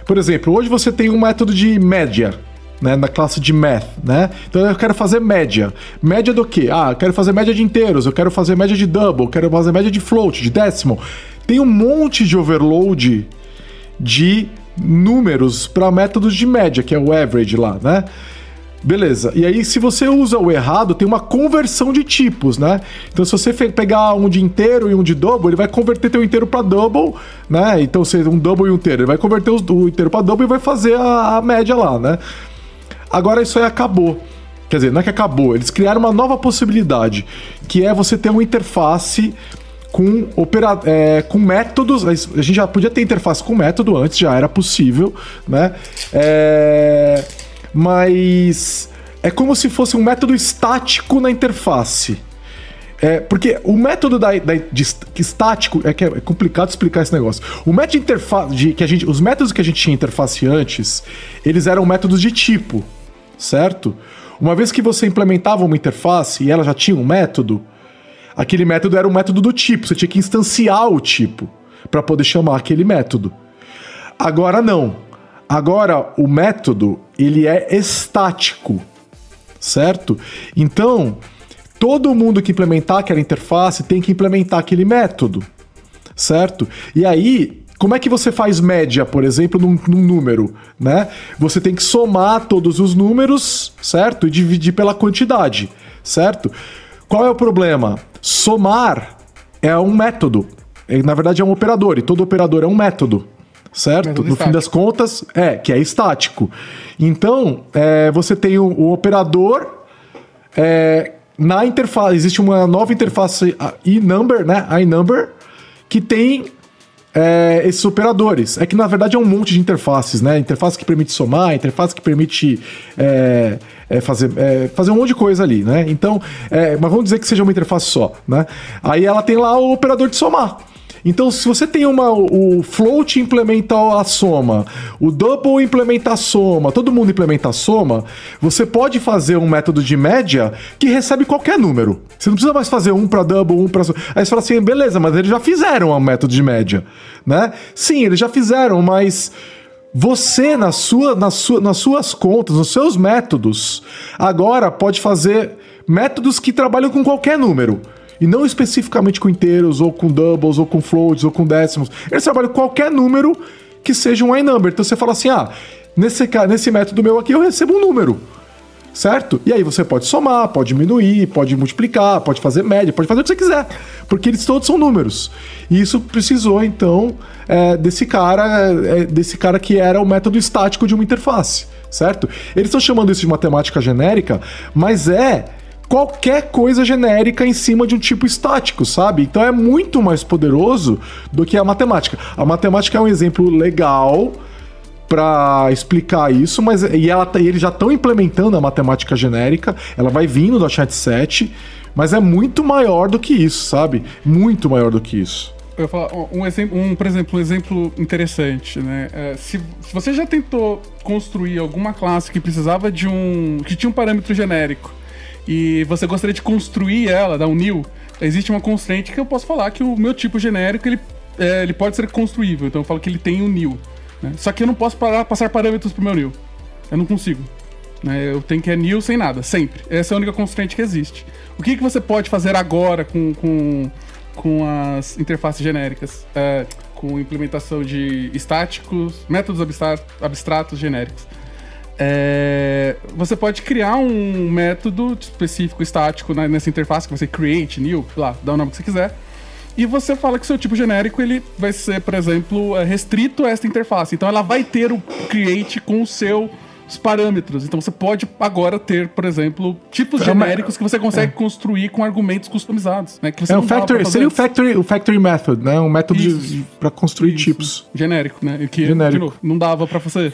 Por exemplo, hoje você tem um método de média, né, na classe de math, né? Então eu quero fazer média. Média do quê? Ah, eu quero fazer média de inteiros, eu quero fazer média de double, eu quero fazer média de float, de décimo. Tem um monte de overload de números para métodos de média, que é o average lá, né? Beleza. E aí, se você usa o errado, tem uma conversão de tipos, né? Então, se você pegar um de inteiro e um de double, ele vai converter teu inteiro para double, né? Então, se um double e um inteiro, ele vai converter o inteiro para double e vai fazer a, a média lá, né? Agora, isso aí acabou. Quer dizer, não é que acabou, eles criaram uma nova possibilidade, que é você ter uma interface com, opera, é, com métodos. A gente já podia ter interface com método antes, já era possível, né? É, mas é como se fosse um método estático na interface. É, porque o método da, da de, estático é que é complicado explicar esse negócio. O método interface de, que a gente, os métodos que a gente tinha interface antes, eles eram métodos de tipo, certo? Uma vez que você implementava uma interface e ela já tinha um método, aquele método era um método do tipo, você tinha que instanciar o tipo para poder chamar aquele método. Agora não. Agora o método, ele é estático, certo? Então, todo mundo que implementar aquela interface tem que implementar aquele método, certo? E aí, como é que você faz média, por exemplo, num, num, número, né? Você tem que somar todos os números, certo? E dividir pela quantidade, certo? Qual é o problema? Somar é um método. Na verdade, é um operador, e todo operador é um método. Certo? Método no estático. fim das contas, é, que é estático. Então, é, você tem o, o operador. É, na interface, existe uma nova interface iNumber, né? iNumber, que tem é, esses operadores. É que na verdade é um monte de interfaces, né? Interface que permite somar, interface que permite é, é, fazer, é, fazer um monte de coisa ali, né? Então, é, mas vamos dizer que seja uma interface só, né? Aí ela tem lá o operador de somar. Então, se você tem uma, o float implementa a soma, o double implementa a soma, todo mundo implementa a soma, você pode fazer um método de média que recebe qualquer número. Você não precisa mais fazer um para double, um para Aí você fala assim, beleza, mas eles já fizeram um método de média, né? Sim, eles já fizeram, mas você, na sua, na sua, nas suas contas, nos seus métodos, agora pode fazer métodos que trabalham com qualquer número. E não especificamente com inteiros, ou com doubles, ou com floats, ou com décimos. Eles trabalham com qualquer número que seja um iNumber. Então você fala assim: ah, nesse, nesse método meu aqui eu recebo um número. Certo? E aí você pode somar, pode diminuir, pode multiplicar, pode fazer média, pode fazer o que você quiser. Porque eles todos são números. E isso precisou, então, é, desse cara, é, desse cara que era o método estático de uma interface. Certo? Eles estão chamando isso de matemática genérica, mas é qualquer coisa genérica em cima de um tipo estático, sabe? Então é muito mais poderoso do que a matemática. A matemática é um exemplo legal para explicar isso, mas e, ela, e eles já estão implementando a matemática genérica, ela vai vindo do Chat 7, mas é muito maior do que isso, sabe? Muito maior do que isso. Eu falar um exemplo, um, por exemplo, um exemplo interessante, né? É, se, se você já tentou construir alguma classe que precisava de um. que tinha um parâmetro genérico e você gostaria de construir ela, dar um new, existe uma constraint que eu posso falar que o meu tipo genérico ele, é, ele pode ser construível. Então eu falo que ele tem um new. Né? Só que eu não posso parar, passar parâmetros pro meu new. Eu não consigo. Né? Eu tenho que é new sem nada, sempre. Essa é a única constraint que existe. O que, que você pode fazer agora com, com, com as interfaces genéricas? É, com implementação de estáticos, métodos abstratos, abstratos genéricos é, você pode criar um método específico estático nessa interface que você create new, lá, dá o nome que você quiser. e você fala que seu tipo genérico ele vai ser, por exemplo, é, restrito a esta interface. Então ela vai ter o create com o seu os parâmetros. Então você pode agora ter, por exemplo, tipos é genéricos que você consegue é. construir com argumentos customizados. Né, que você é, o factory, seria o factory, o factory method, né? Um método para construir Isso. tipos. Genérico, né? Que, Genérico. Novo, não dava para fazer.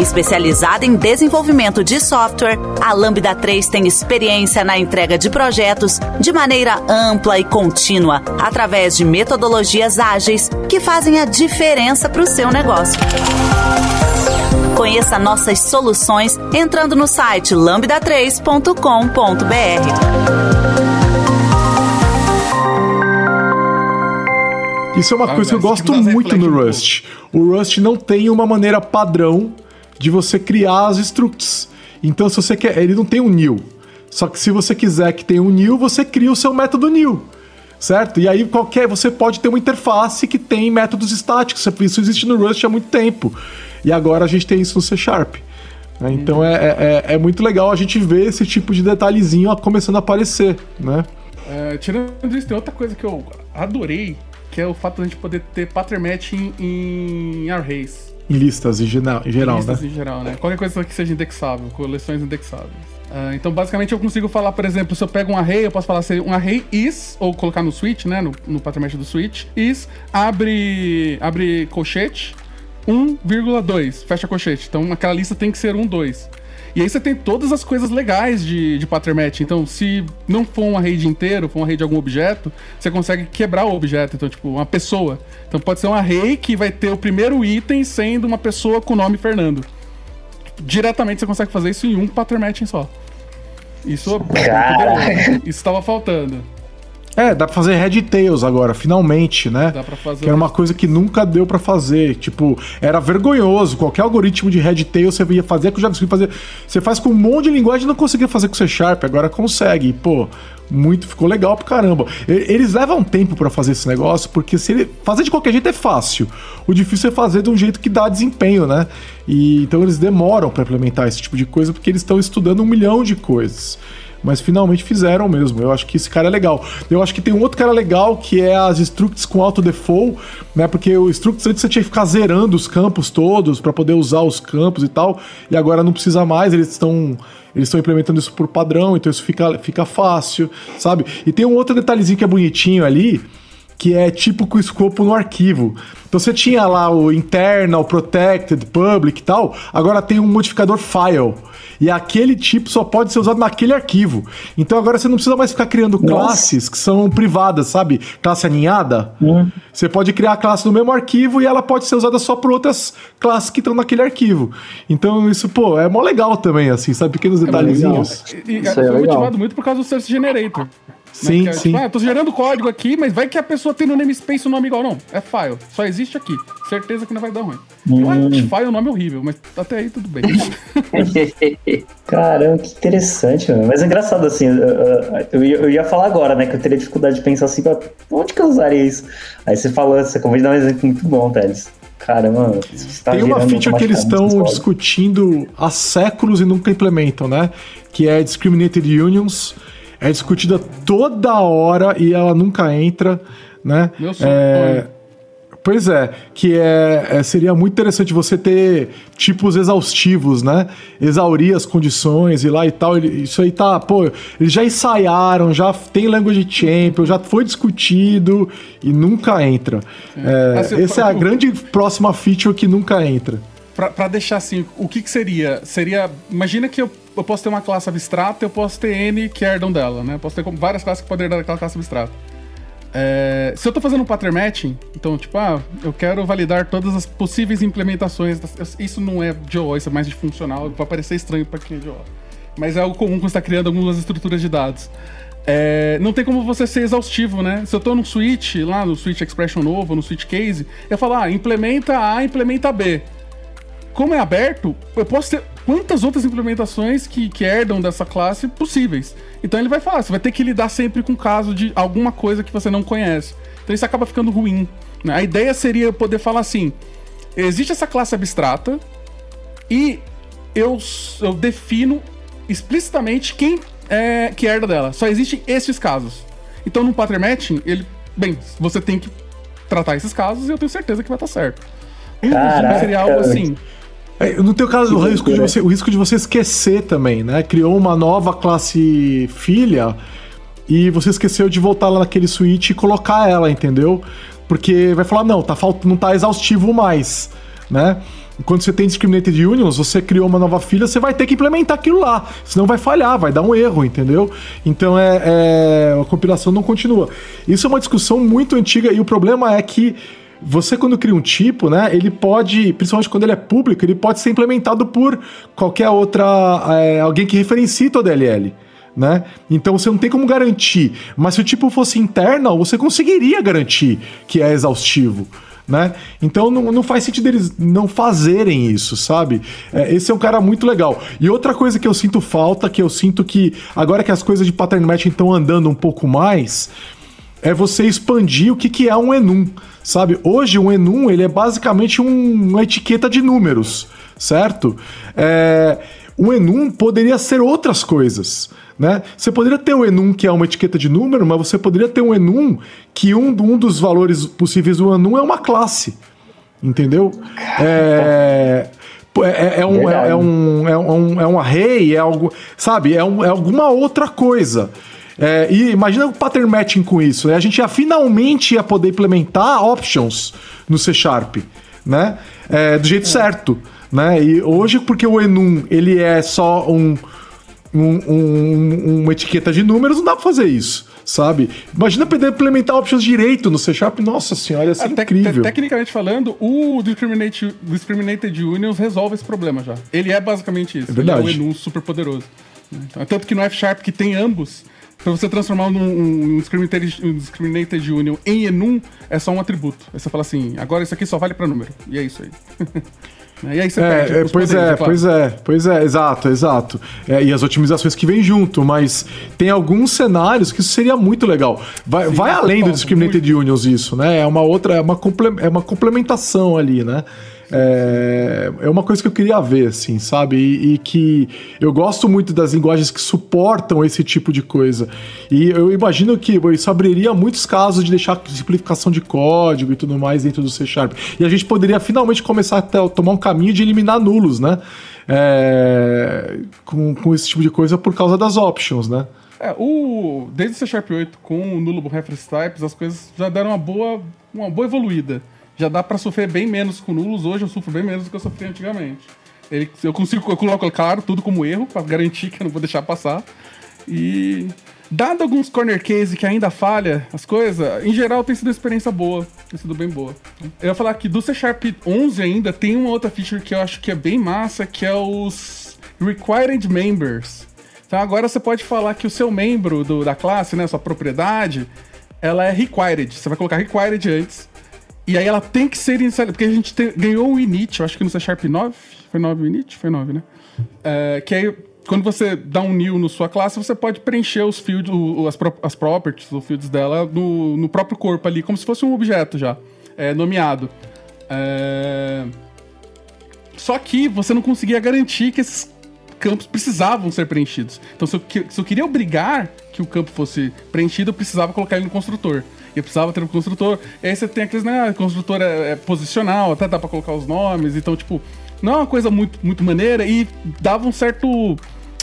Especializada em desenvolvimento de software, a Lambda 3 tem experiência na entrega de projetos de maneira ampla e contínua, através de metodologias ágeis que fazem a diferença para o seu negócio. Conheça nossas soluções entrando no site lambda3.com.br. Isso é uma ah, coisa que eu gosto muito no Rust. O Rust não tem uma maneira padrão de você criar as structs. Então, se você quer, ele não tem um new. Só que se você quiser que tenha um new, você cria o seu método new. Certo? E aí qualquer você pode ter uma interface que tem métodos estáticos. Isso existe no Rust há muito tempo. E agora a gente tem isso no C Sharp. Né? Então é, é, é, muito legal a gente ver esse tipo de detalhezinho começando a aparecer, né? É, tirando isso, tem outra coisa que eu adorei, que é o fato de a gente poder ter pattern matching em arrays. Em listas em, geral, em geral, listas né? em geral, né? Qualquer coisa que seja indexável, coleções indexáveis. Uh, então, basicamente, eu consigo falar, por exemplo, se eu pego um array, eu posso falar se um array is, ou colocar no switch, né? No, no match do switch, is, abre, abre colchete, 1,2, fecha colchete. Então aquela lista tem que ser 1, 2. E aí você tem todas as coisas legais de, de pattern match. Então, se não for um array de inteiro, for um array de algum objeto, você consegue quebrar o objeto. Então, tipo, uma pessoa. Então pode ser um array que vai ter o primeiro item sendo uma pessoa com o nome Fernando. Diretamente você consegue fazer isso em um pattern matching só. Isso, é isso estava faltando. É, dá pra fazer Red Tails agora, finalmente, né? Dá pra fazer. Que era uma coisa que nunca deu para fazer. Tipo, era vergonhoso. Qualquer algoritmo de Red Tails você ia fazer com o JavaScript fazer. Você faz com um monte de linguagem e não conseguia fazer com C Sharp, agora consegue. pô, muito, ficou legal pra caramba. Eles levam tempo para fazer esse negócio, porque se ele fazer de qualquer jeito é fácil. O difícil é fazer de um jeito que dá desempenho, né? E então eles demoram para implementar esse tipo de coisa porque eles estão estudando um milhão de coisas mas finalmente fizeram mesmo. Eu acho que esse cara é legal. Eu acho que tem um outro cara legal que é as structs com auto default, né? Porque o structs antes você tinha que ficar zerando os campos todos para poder usar os campos e tal, e agora não precisa mais, eles estão eles estão implementando isso por padrão, então isso fica, fica fácil, sabe? E tem um outro detalhezinho que é bonitinho ali, que é tipo com escopo no arquivo. Então você tinha lá o internal, protected, public e tal, agora tem um modificador file. E aquele tipo só pode ser usado naquele arquivo. Então agora você não precisa mais ficar criando Nossa. classes que são privadas, sabe? Classe aninhada. Uhum. Você pode criar a classe no mesmo arquivo e ela pode ser usada só por outras classes que estão naquele arquivo. Então isso, pô, é mó legal também, assim, sabe? Pequenos é detalhezinhos. E, e, isso é foi motivado muito por causa do Source Generator. Sim, né? sim. Tipo, ah, tô gerando código aqui, mas vai que a pessoa tem no namespace o um nome igual. Não, é file. Só existe aqui. Certeza que não vai dar ruim. Hum. file é um nome horrível, mas até aí tudo bem. Caramba, que interessante, mano. Mas é engraçado, assim, eu, eu, ia, eu, ia, falar agora, né, que eu teria dificuldade de pensar assim, onde que eu usaria isso? Aí você falou, você acabou de dar um exemplo muito bom, Teles. Caramba, tá Tem uma feature que eles estão discutindo há séculos e nunca implementam, né? Que é Discriminated Unions é discutida toda hora e ela nunca entra, né? Meu sonho. É, pois é, que é, é, seria muito interessante você ter tipos exaustivos, né? Exaurir as condições e lá e tal. Isso aí tá, pô, eles já ensaiaram, já tem language champion, já foi discutido e nunca entra. É, assim, essa é a grande próxima feature que nunca entra. Pra, pra deixar assim, o que que seria? Seria, imagina que eu eu posso ter uma classe abstrata, eu posso ter N que herdam dela, né? Eu posso ter várias classes que podem herdar daquela classe abstrata. É, se eu estou fazendo um pattern matching, então, tipo, ah, eu quero validar todas as possíveis implementações. Das, isso não é de OO, isso é mais de funcional, vai parecer estranho para quem é de OO. Mas é algo comum quando está criando algumas estruturas de dados. É, não tem como você ser exaustivo, né? Se eu estou no switch, lá no switch expression novo, no switch case, eu falo, ah, implementa A, implementa B como é aberto, eu posso ter quantas outras implementações que, que herdam dessa classe possíveis. Então ele vai falar, você vai ter que lidar sempre com o caso de alguma coisa que você não conhece. Então isso acaba ficando ruim. Né? A ideia seria poder falar assim: existe essa classe abstrata e eu, eu defino explicitamente quem é que herda dela. Só existem esses casos. Então no pattern matching, ele, bem, você tem que tratar esses casos e eu tenho certeza que vai estar certo. Caraca. seria algo assim. É, no teu caso, o risco, de você, o risco de você esquecer também, né? Criou uma nova classe filha e você esqueceu de voltar lá naquele switch e colocar ela, entendeu? Porque vai falar, não, tá faltando, não tá exaustivo mais, né? Quando você tem discriminated unions, você criou uma nova filha, você vai ter que implementar aquilo lá. Senão vai falhar, vai dar um erro, entendeu? Então é, é, a compilação não continua. Isso é uma discussão muito antiga e o problema é que você quando cria um tipo, né, ele pode, principalmente quando ele é público, ele pode ser implementado por qualquer outra, é, alguém que referencie tua DLL. Né? Então você não tem como garantir. Mas se o tipo fosse internal, você conseguiria garantir que é exaustivo. Né? Então não, não faz sentido eles não fazerem isso, sabe? É, esse é um cara muito legal. E outra coisa que eu sinto falta, que eu sinto que agora que as coisas de pattern matching estão andando um pouco mais, é você expandir o que, que é um enum, sabe? Hoje um enum ele é basicamente um, uma etiqueta de números, certo? É, o enum poderia ser outras coisas. Né? Você poderia ter o enum que é uma etiqueta de número, mas você poderia ter um enum que um, um dos valores possíveis do enum é uma classe. Entendeu? É, é, é, um, é, é, um, é, um, é um array, é algo. Sabe? É, um, é alguma outra coisa. É, e imagina o pattern matching com isso. Né? A gente já finalmente ia poder implementar options no C Sharp, né? É, do jeito certo. Né? E hoje, porque o enum ele é só um um, um, uma etiqueta de números, não dá pra fazer isso, sabe? Imagina poder implementar options direito no C Sharp, nossa senhora, ia ser Te- incrível. te- Tecnicamente falando, o Discriminate, Discriminated Unions resolve esse problema já. Ele é basicamente isso. É verdade. Ele é um enum super poderoso. né? Então, é tanto que no F Sharp que tem ambos, pra você transformar um, um, discriminated, um discriminated Union em enum, é só um atributo. Aí você fala assim, agora isso aqui só vale pra número. E é isso aí. e aí você perde É, é, os pois poderes, é, claro. pois é, pois é, exato, exato. É, e as otimizações que vêm junto, mas tem alguns cenários que isso seria muito legal. Vai, vai isso além do Discriminated Unions isso, né? É uma outra, é uma, comple- é uma complementação ali, né? É, é uma coisa que eu queria ver, assim, sabe? E, e que eu gosto muito das linguagens que suportam esse tipo de coisa. E eu imagino que isso abriria muitos casos de deixar simplificação de código e tudo mais dentro do C Sharp. E a gente poderia finalmente começar a tomar um caminho de eliminar nulos, né? É, com, com esse tipo de coisa por causa das options, né? É, o, desde o C Sharp 8 com o Nullable Reference Types, as coisas já deram uma boa, uma boa evoluída. Já dá pra sofrer bem menos com nulos, hoje eu sofro bem menos do que eu sofri antigamente. Ele, eu consigo, eu coloco, claro, tudo como erro, pra garantir que eu não vou deixar passar. E dado alguns corner case que ainda falha as coisas, em geral tem sido uma experiência boa, tem sido bem boa. Eu ia falar que do C Sharp 11 ainda tem uma outra feature que eu acho que é bem massa, que é os Required Members. Então agora você pode falar que o seu membro do- da classe, né, sua propriedade, ela é required. Você vai colocar required antes. E aí ela tem que ser inicializada, porque a gente te- ganhou o init, eu acho que no C Sharp 9, foi 9 o init? Foi 9, né? É, que aí, quando você dá um new na sua classe, você pode preencher os fields, as, as properties, os fields dela no, no próprio corpo ali, como se fosse um objeto já, é, nomeado. É, Só que você não conseguia garantir que esses campos precisavam ser preenchidos. Então, se eu, se eu queria obrigar que o campo fosse preenchido, eu precisava colocar ele no construtor. E eu precisava ter um construtor. E aí você tem aqueles, né? Construtor é, é posicional, até dá pra colocar os nomes. Então, tipo, não é uma coisa muito, muito maneira e dava um certo.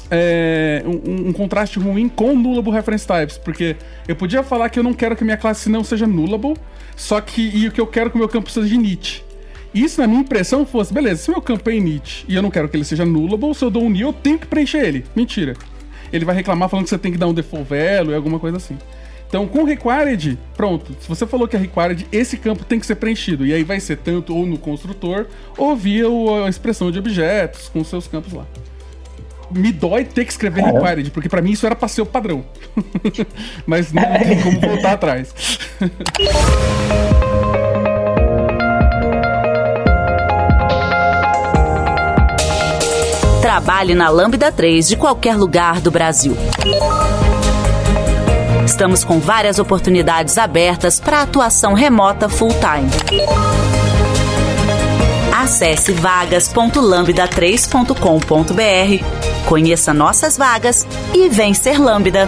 é, um, um contraste ruim com nullable reference types, porque eu podia falar que eu não quero que minha classe não seja nullable, só que e o que eu quero que o meu campo seja init. Isso, na minha impressão, fosse, beleza, se meu campo é init e eu não quero que ele seja nullable, se eu dou um new, eu tenho que preencher ele. Mentira. Ele vai reclamar falando que você tem que dar um default value, alguma coisa assim. Então, com required, pronto. Se você falou que é required, esse campo tem que ser preenchido. E aí vai ser tanto ou no construtor, ou via o- a expressão de objetos com seus campos lá. Me dói ter que escrever Caramba. required, porque pra mim isso era pra ser o padrão. Mas não tem como voltar atrás. Trabalhe na Lambda 3 de qualquer lugar do Brasil. Estamos com várias oportunidades abertas para atuação remota full-time. Acesse vagas.lambda3.com.br, conheça nossas vagas e vem ser Lambda.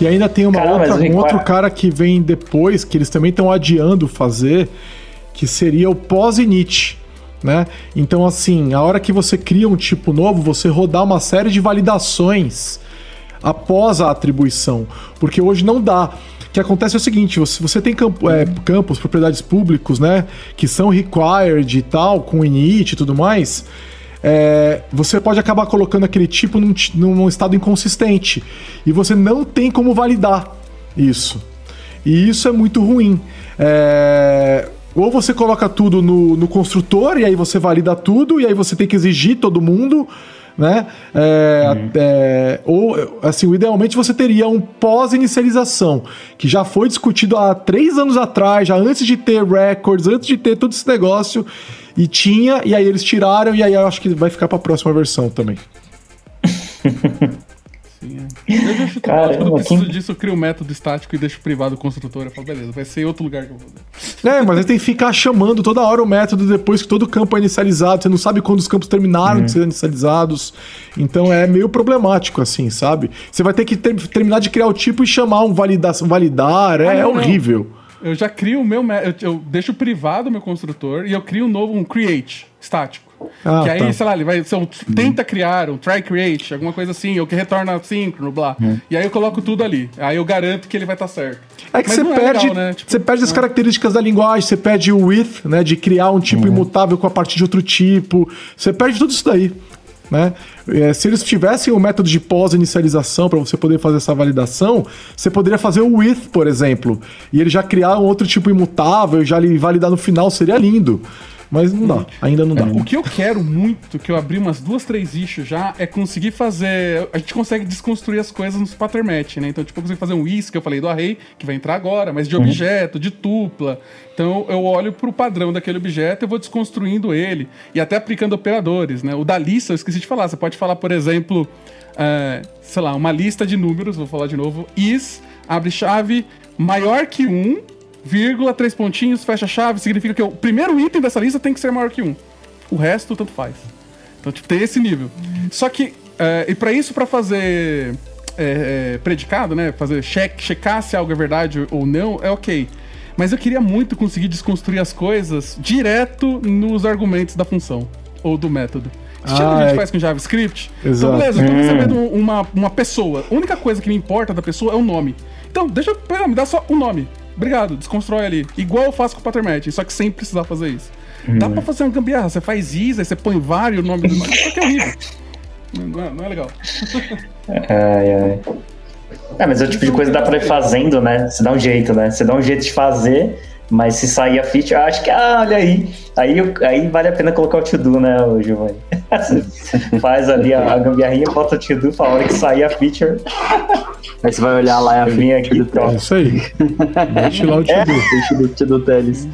E ainda tem uma outra, um outro cara que vem depois, que eles também estão adiando fazer, que seria o pós-init. Né? Então, assim, a hora que você cria um tipo novo, você rodar uma série de validações após a atribuição. Porque hoje não dá. O que acontece é o seguinte: você, você tem campo, é, campos, propriedades públicos, né? Que são required e tal, com init e tudo mais. É, você pode acabar colocando aquele tipo num, num estado inconsistente. E você não tem como validar isso. E isso é muito ruim. É, ou você coloca tudo no, no construtor e aí você valida tudo, e aí você tem que exigir todo mundo né? É, uhum. é, ou, assim, idealmente você teria um pós-inicialização, que já foi discutido há três anos atrás, já antes de ter records, antes de ter todo esse negócio, e tinha, e aí eles tiraram, e aí eu acho que vai ficar para a próxima versão também. Sim, é. Eu já chuto Caramba, quando eu preciso quem... disso, eu crio um método estático e deixo privado o construtor. Eu falo, beleza, vai ser outro lugar que eu vou fazer. É, mas aí tem que ficar chamando toda hora o método depois que todo o campo é inicializado. Você não sabe quando os campos terminaram uhum. de ser inicializados. Então é meio problemático, assim, sabe? Você vai ter que ter, terminar de criar o tipo e chamar um validar, validar é, ah, é horrível. Eu já crio o meu. Eu, eu deixo privado o meu construtor e eu crio um novo, um create estático. Ah, que aí, tá. sei lá, ele vai. São, uhum. tenta criar um try create, alguma coisa assim, ou que retorna síncrono, blá. Uhum. E aí eu coloco tudo ali. Aí eu garanto que ele vai estar tá certo. É que Mas você perde, é legal, né? tipo, você perde as é. características da linguagem, você perde o with, né? De criar um tipo uhum. imutável com a partir de outro tipo. Você perde tudo isso daí. Né? É, se eles tivessem o um método de pós-inicialização para você poder fazer essa validação, você poderia fazer o with, por exemplo, e ele já criar um outro tipo imutável, já validar no final, seria lindo. Mas não dá, ainda não dá. O que eu quero muito, que eu abri umas duas, três issues já, é conseguir fazer. A gente consegue desconstruir as coisas nos pattern match, né? Então, tipo, eu consigo fazer um is, que eu falei do array, que vai entrar agora, mas de uhum. objeto, de tupla. Então, eu olho pro padrão daquele objeto e vou desconstruindo ele. E até aplicando operadores, né? O da lista, eu esqueci de falar. Você pode falar, por exemplo, é, sei lá, uma lista de números, vou falar de novo, is, abre chave, maior que 1 vírgula, três pontinhos, fecha a chave, significa que o primeiro item dessa lista tem que ser maior que um. O resto, tanto faz. Então, tipo, tem esse nível. Só que, é, e para isso, para fazer é, é, predicado, né? Fazer check, checar se algo é verdade ou não, é ok. Mas eu queria muito conseguir desconstruir as coisas direto nos argumentos da função ou do método. Estilo ah, a gente faz com JavaScript. Então, Exato. Então, beleza, eu tô hum. recebendo uma, uma pessoa. A única coisa que me importa da pessoa é o nome. Então, deixa eu pegar, me dá só o nome. Obrigado, desconstrói ali. Igual eu faço com o Pattermatch, só que sem precisar fazer isso. Hum. Dá pra fazer uma gambiarra, você faz is, aí você põe vários nomes do só que é horrível. Não é, não é legal. Ai, ai. É, mas é o tipo de coisa que dá pra ir fazendo, né? Você dá um jeito, né? Você dá um jeito de fazer mas se sair a feature, acho que, ah, olha aí. Aí, aí vale a pena colocar o to-do, né, Giovanni? faz ali a, a gambiarrinha, bota o to-do, fala, hora que sair a feature. Aí você vai olhar lá a feature aqui, do É isso aí. Deixa lá o to-do. Deixa o to-do Teles.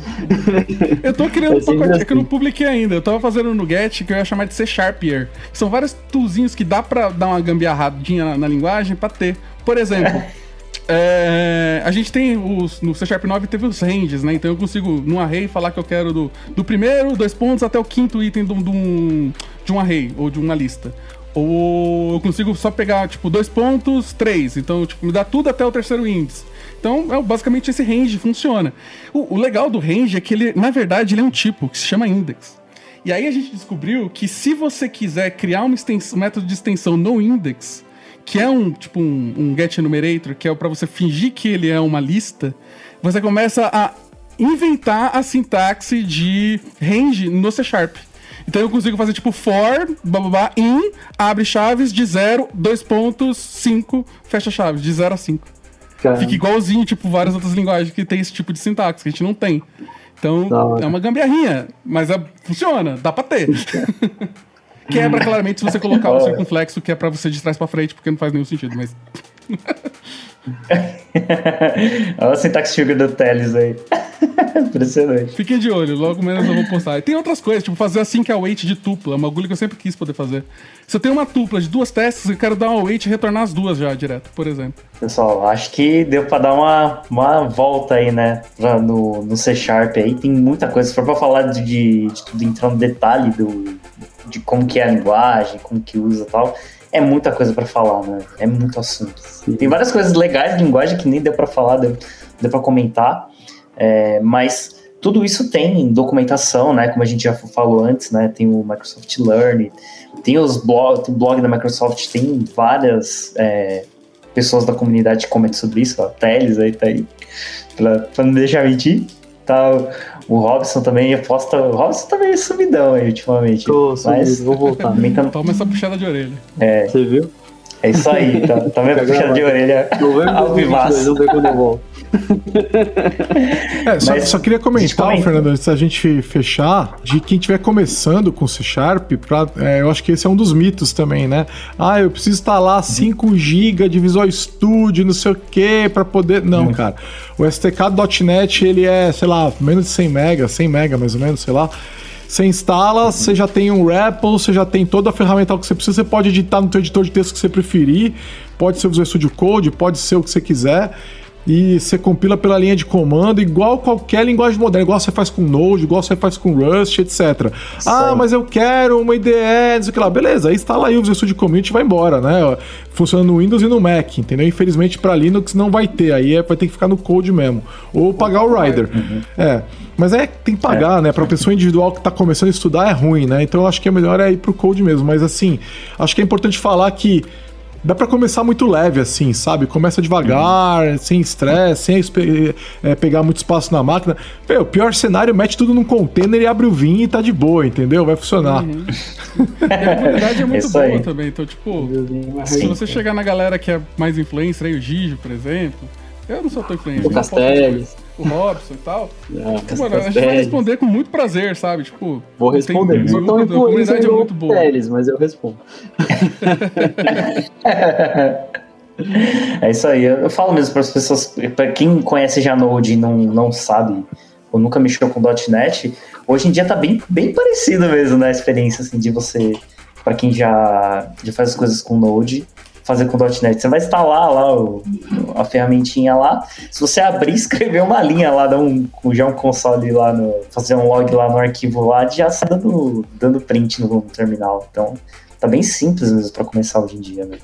Eu tô criando um pacote assim. que eu não publiquei ainda. Eu tava fazendo no Get que eu ia chamar de C Sharpier. São vários toolzinhos que dá pra dar uma gambiarradinha na, na linguagem pra ter. Por exemplo... É, a gente tem os. No C Sharp 9 teve os ranges, né? Então eu consigo, num array, falar que eu quero do, do primeiro, dois pontos, até o quinto item de um, de um array ou de uma lista. Ou eu consigo só pegar, tipo, dois pontos, três. Então, tipo, me dá tudo até o terceiro índice. Então, é, basicamente, esse range funciona. O, o, legal do range é que ele, na verdade, ele é um tipo que se chama index. E aí a gente descobriu que se você quiser criar uma extensão, um método de extensão no index, que é um tipo um, um get enumerator, que é para você fingir que ele é uma lista, você começa a inventar a sintaxe de range no C Sharp. Então eu consigo fazer tipo for, bababá, in, abre chaves de 0, 2 pontos, 5, fecha chaves, de 0 a 5. Fica igualzinho, tipo, várias outras linguagens que tem esse tipo de sintaxe, que a gente não tem. Então, é uma gambiarrinha, mas é, funciona, dá pra ter. Quebra claramente se você colocar o circunflexo, que é pra você de trás pra frente, porque não faz nenhum sentido, mas. Olha a sintaxe sugar do Teles aí. Impressionante. Fiquem de olho, logo menos eu vou postar. E tem outras coisas, tipo fazer assim que é await de tupla, uma agulha que eu sempre quis poder fazer. Se eu tenho uma tupla de duas testes, eu quero dar um await e retornar as duas já direto, por exemplo. Pessoal, acho que deu pra dar uma, uma volta aí, né? Pra, no, no C Sharp aí. Tem muita coisa. Se for pra falar de, de, de tudo, entrar no detalhe do, de como que é a linguagem, como que usa e tal, é muita coisa pra falar, né? É muito assunto. Sim. Tem várias coisas legais de linguagem que nem deu pra falar, deu, deu pra comentar. É, mas tudo isso tem documentação, né? Como a gente já falou antes, né? Tem o Microsoft Learn, tem os blog, tem o blog da Microsoft, tem várias é, pessoas da comunidade que comentam sobre isso, ó, Teles aí tá aí, pra, pra não deixar mentir. Tá, o Robson também posta. O Robson tá meio sumidão aí ultimamente. Tô mas vou voltar. também tá, Toma essa puxada de orelha. é, Você viu? é isso aí, tá, tá vendo? Puxando de orelha. Novembro de Ao 2022, vivaço. vamos ver quando eu volto. É, só, Mas só queria comentar, comenta. Fernando, antes da gente fechar, de quem estiver começando com C Sharp, pra, é, eu acho que esse é um dos mitos também, né? Ah, eu preciso instalar 5 GB de Visual Studio, não sei o que, para poder. Não, cara. O STK.NET, ele é, sei lá, menos de 100 MB, 100 MB mais ou menos, sei lá. Você instala, você já tem um REPL, você já tem toda a ferramental que você precisa, você pode editar no teu editor de texto que você preferir, pode ser o Visual Studio Code, pode ser o que você quiser e você compila pela linha de comando, igual qualquer linguagem moderna, igual você faz com Node, igual você faz com Rust, etc. Ah, aí. mas eu quero uma IDE, não sei o que lá. Beleza, aí instala aí o Visual Studio Community e vai embora, né? Funciona no Windows e no Mac, entendeu? Infelizmente para Linux não vai ter, aí é- vai ter que ficar no Code mesmo. Ou pagar o Rider. É, mas é tem que pagar, né? Pra pessoa individual que tá começando a estudar é ruim, né? Então eu acho que é melhor é ir pro Code mesmo. Mas assim, acho que é importante falar que Dá pra começar muito leve, assim, sabe? Começa devagar, sem estresse, sem é, pegar muito espaço na máquina. Meu, o pior cenário, mete tudo num container e abre o vinho e tá de boa, entendeu? Vai funcionar. E a comunidade é muito Isso boa aí. também, então, tipo, Sim. se você chegar na galera que é mais influencer, aí o Gigi, por exemplo, eu não sou tão influencer. O Castells. O Robson e tal. Ah, Mano, a gente vai responder com muito prazer, sabe? Tipo, Vou responder. tem Não tão a comunidade influencer é igual muito boa. Teles, mas eu respondo. É isso aí. Eu, eu falo mesmo para as pessoas, para quem conhece já Node e não, não sabe, ou nunca mexeu com .NET, hoje em dia tá bem, bem parecido mesmo, né? A experiência assim, de você, para quem já, já faz as coisas com Node, fazer com .NET. Você vai instalar lá o- a ferramentinha lá. Se você abrir, escrever uma linha lá, dar um, já um console lá, no, fazer um log lá no arquivo lá, já sai dando, dando print no terminal. Então, tá bem simples mesmo para começar hoje em dia, né?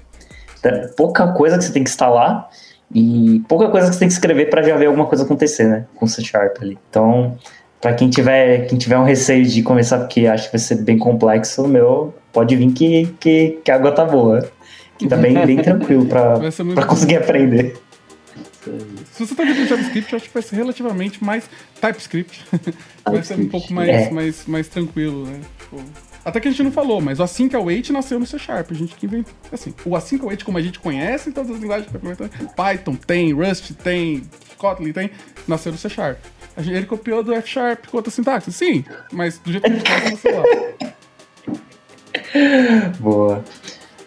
Tá- pouca coisa que você tem que instalar e pouca coisa que você tem que escrever para já ver alguma coisa acontecer, né? Com C Sharp ali. Então, para quem tiver, quem tiver um receio de começar porque acha que vai ser bem complexo, meu, pode vir que, que, que a água tá boa. Tá bem, bem tranquilo para conseguir aprender. Se você tá vendo JavaScript, eu acho que vai ser relativamente mais TypeScript. vai ser um TypeScript. pouco mais, É. mais, mais tranquilo, né? Tipo, até que a gente não falou, mas o Async Await nasceu no C Sharp. A gente que inventou. Assim, o Async Await, como a gente conhece em todas as linguagens Python tem, Rust tem, Kotlin tem, nasceu no C Sharp. A gente- ele copiou do F Sharp com outra sintaxe? Sim, mas do jeito que a gente faz, nasceu lá. Boa.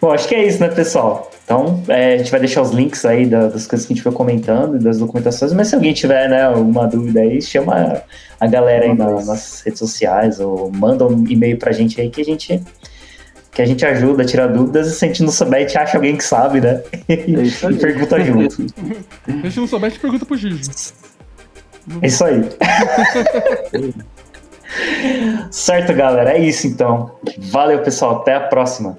Bom, acho que é isso, né, pessoal? Então, é, a gente vai deixar os links aí da- das coisas que a gente foi comentando e das documentações, mas se alguém tiver, né, alguma dúvida aí, chama a galera aí na- nas redes sociais ou manda um e-mail pra gente aí que a gente que a gente ajuda a tirar dúvidas e se a gente não souber, a gente acha alguém que sabe, né? É e pergunta junto. Se a gente não souber, a gente pergunta pro Gigi. É isso aí. certo, galera. É isso então. Valeu, pessoal. Até a próxima.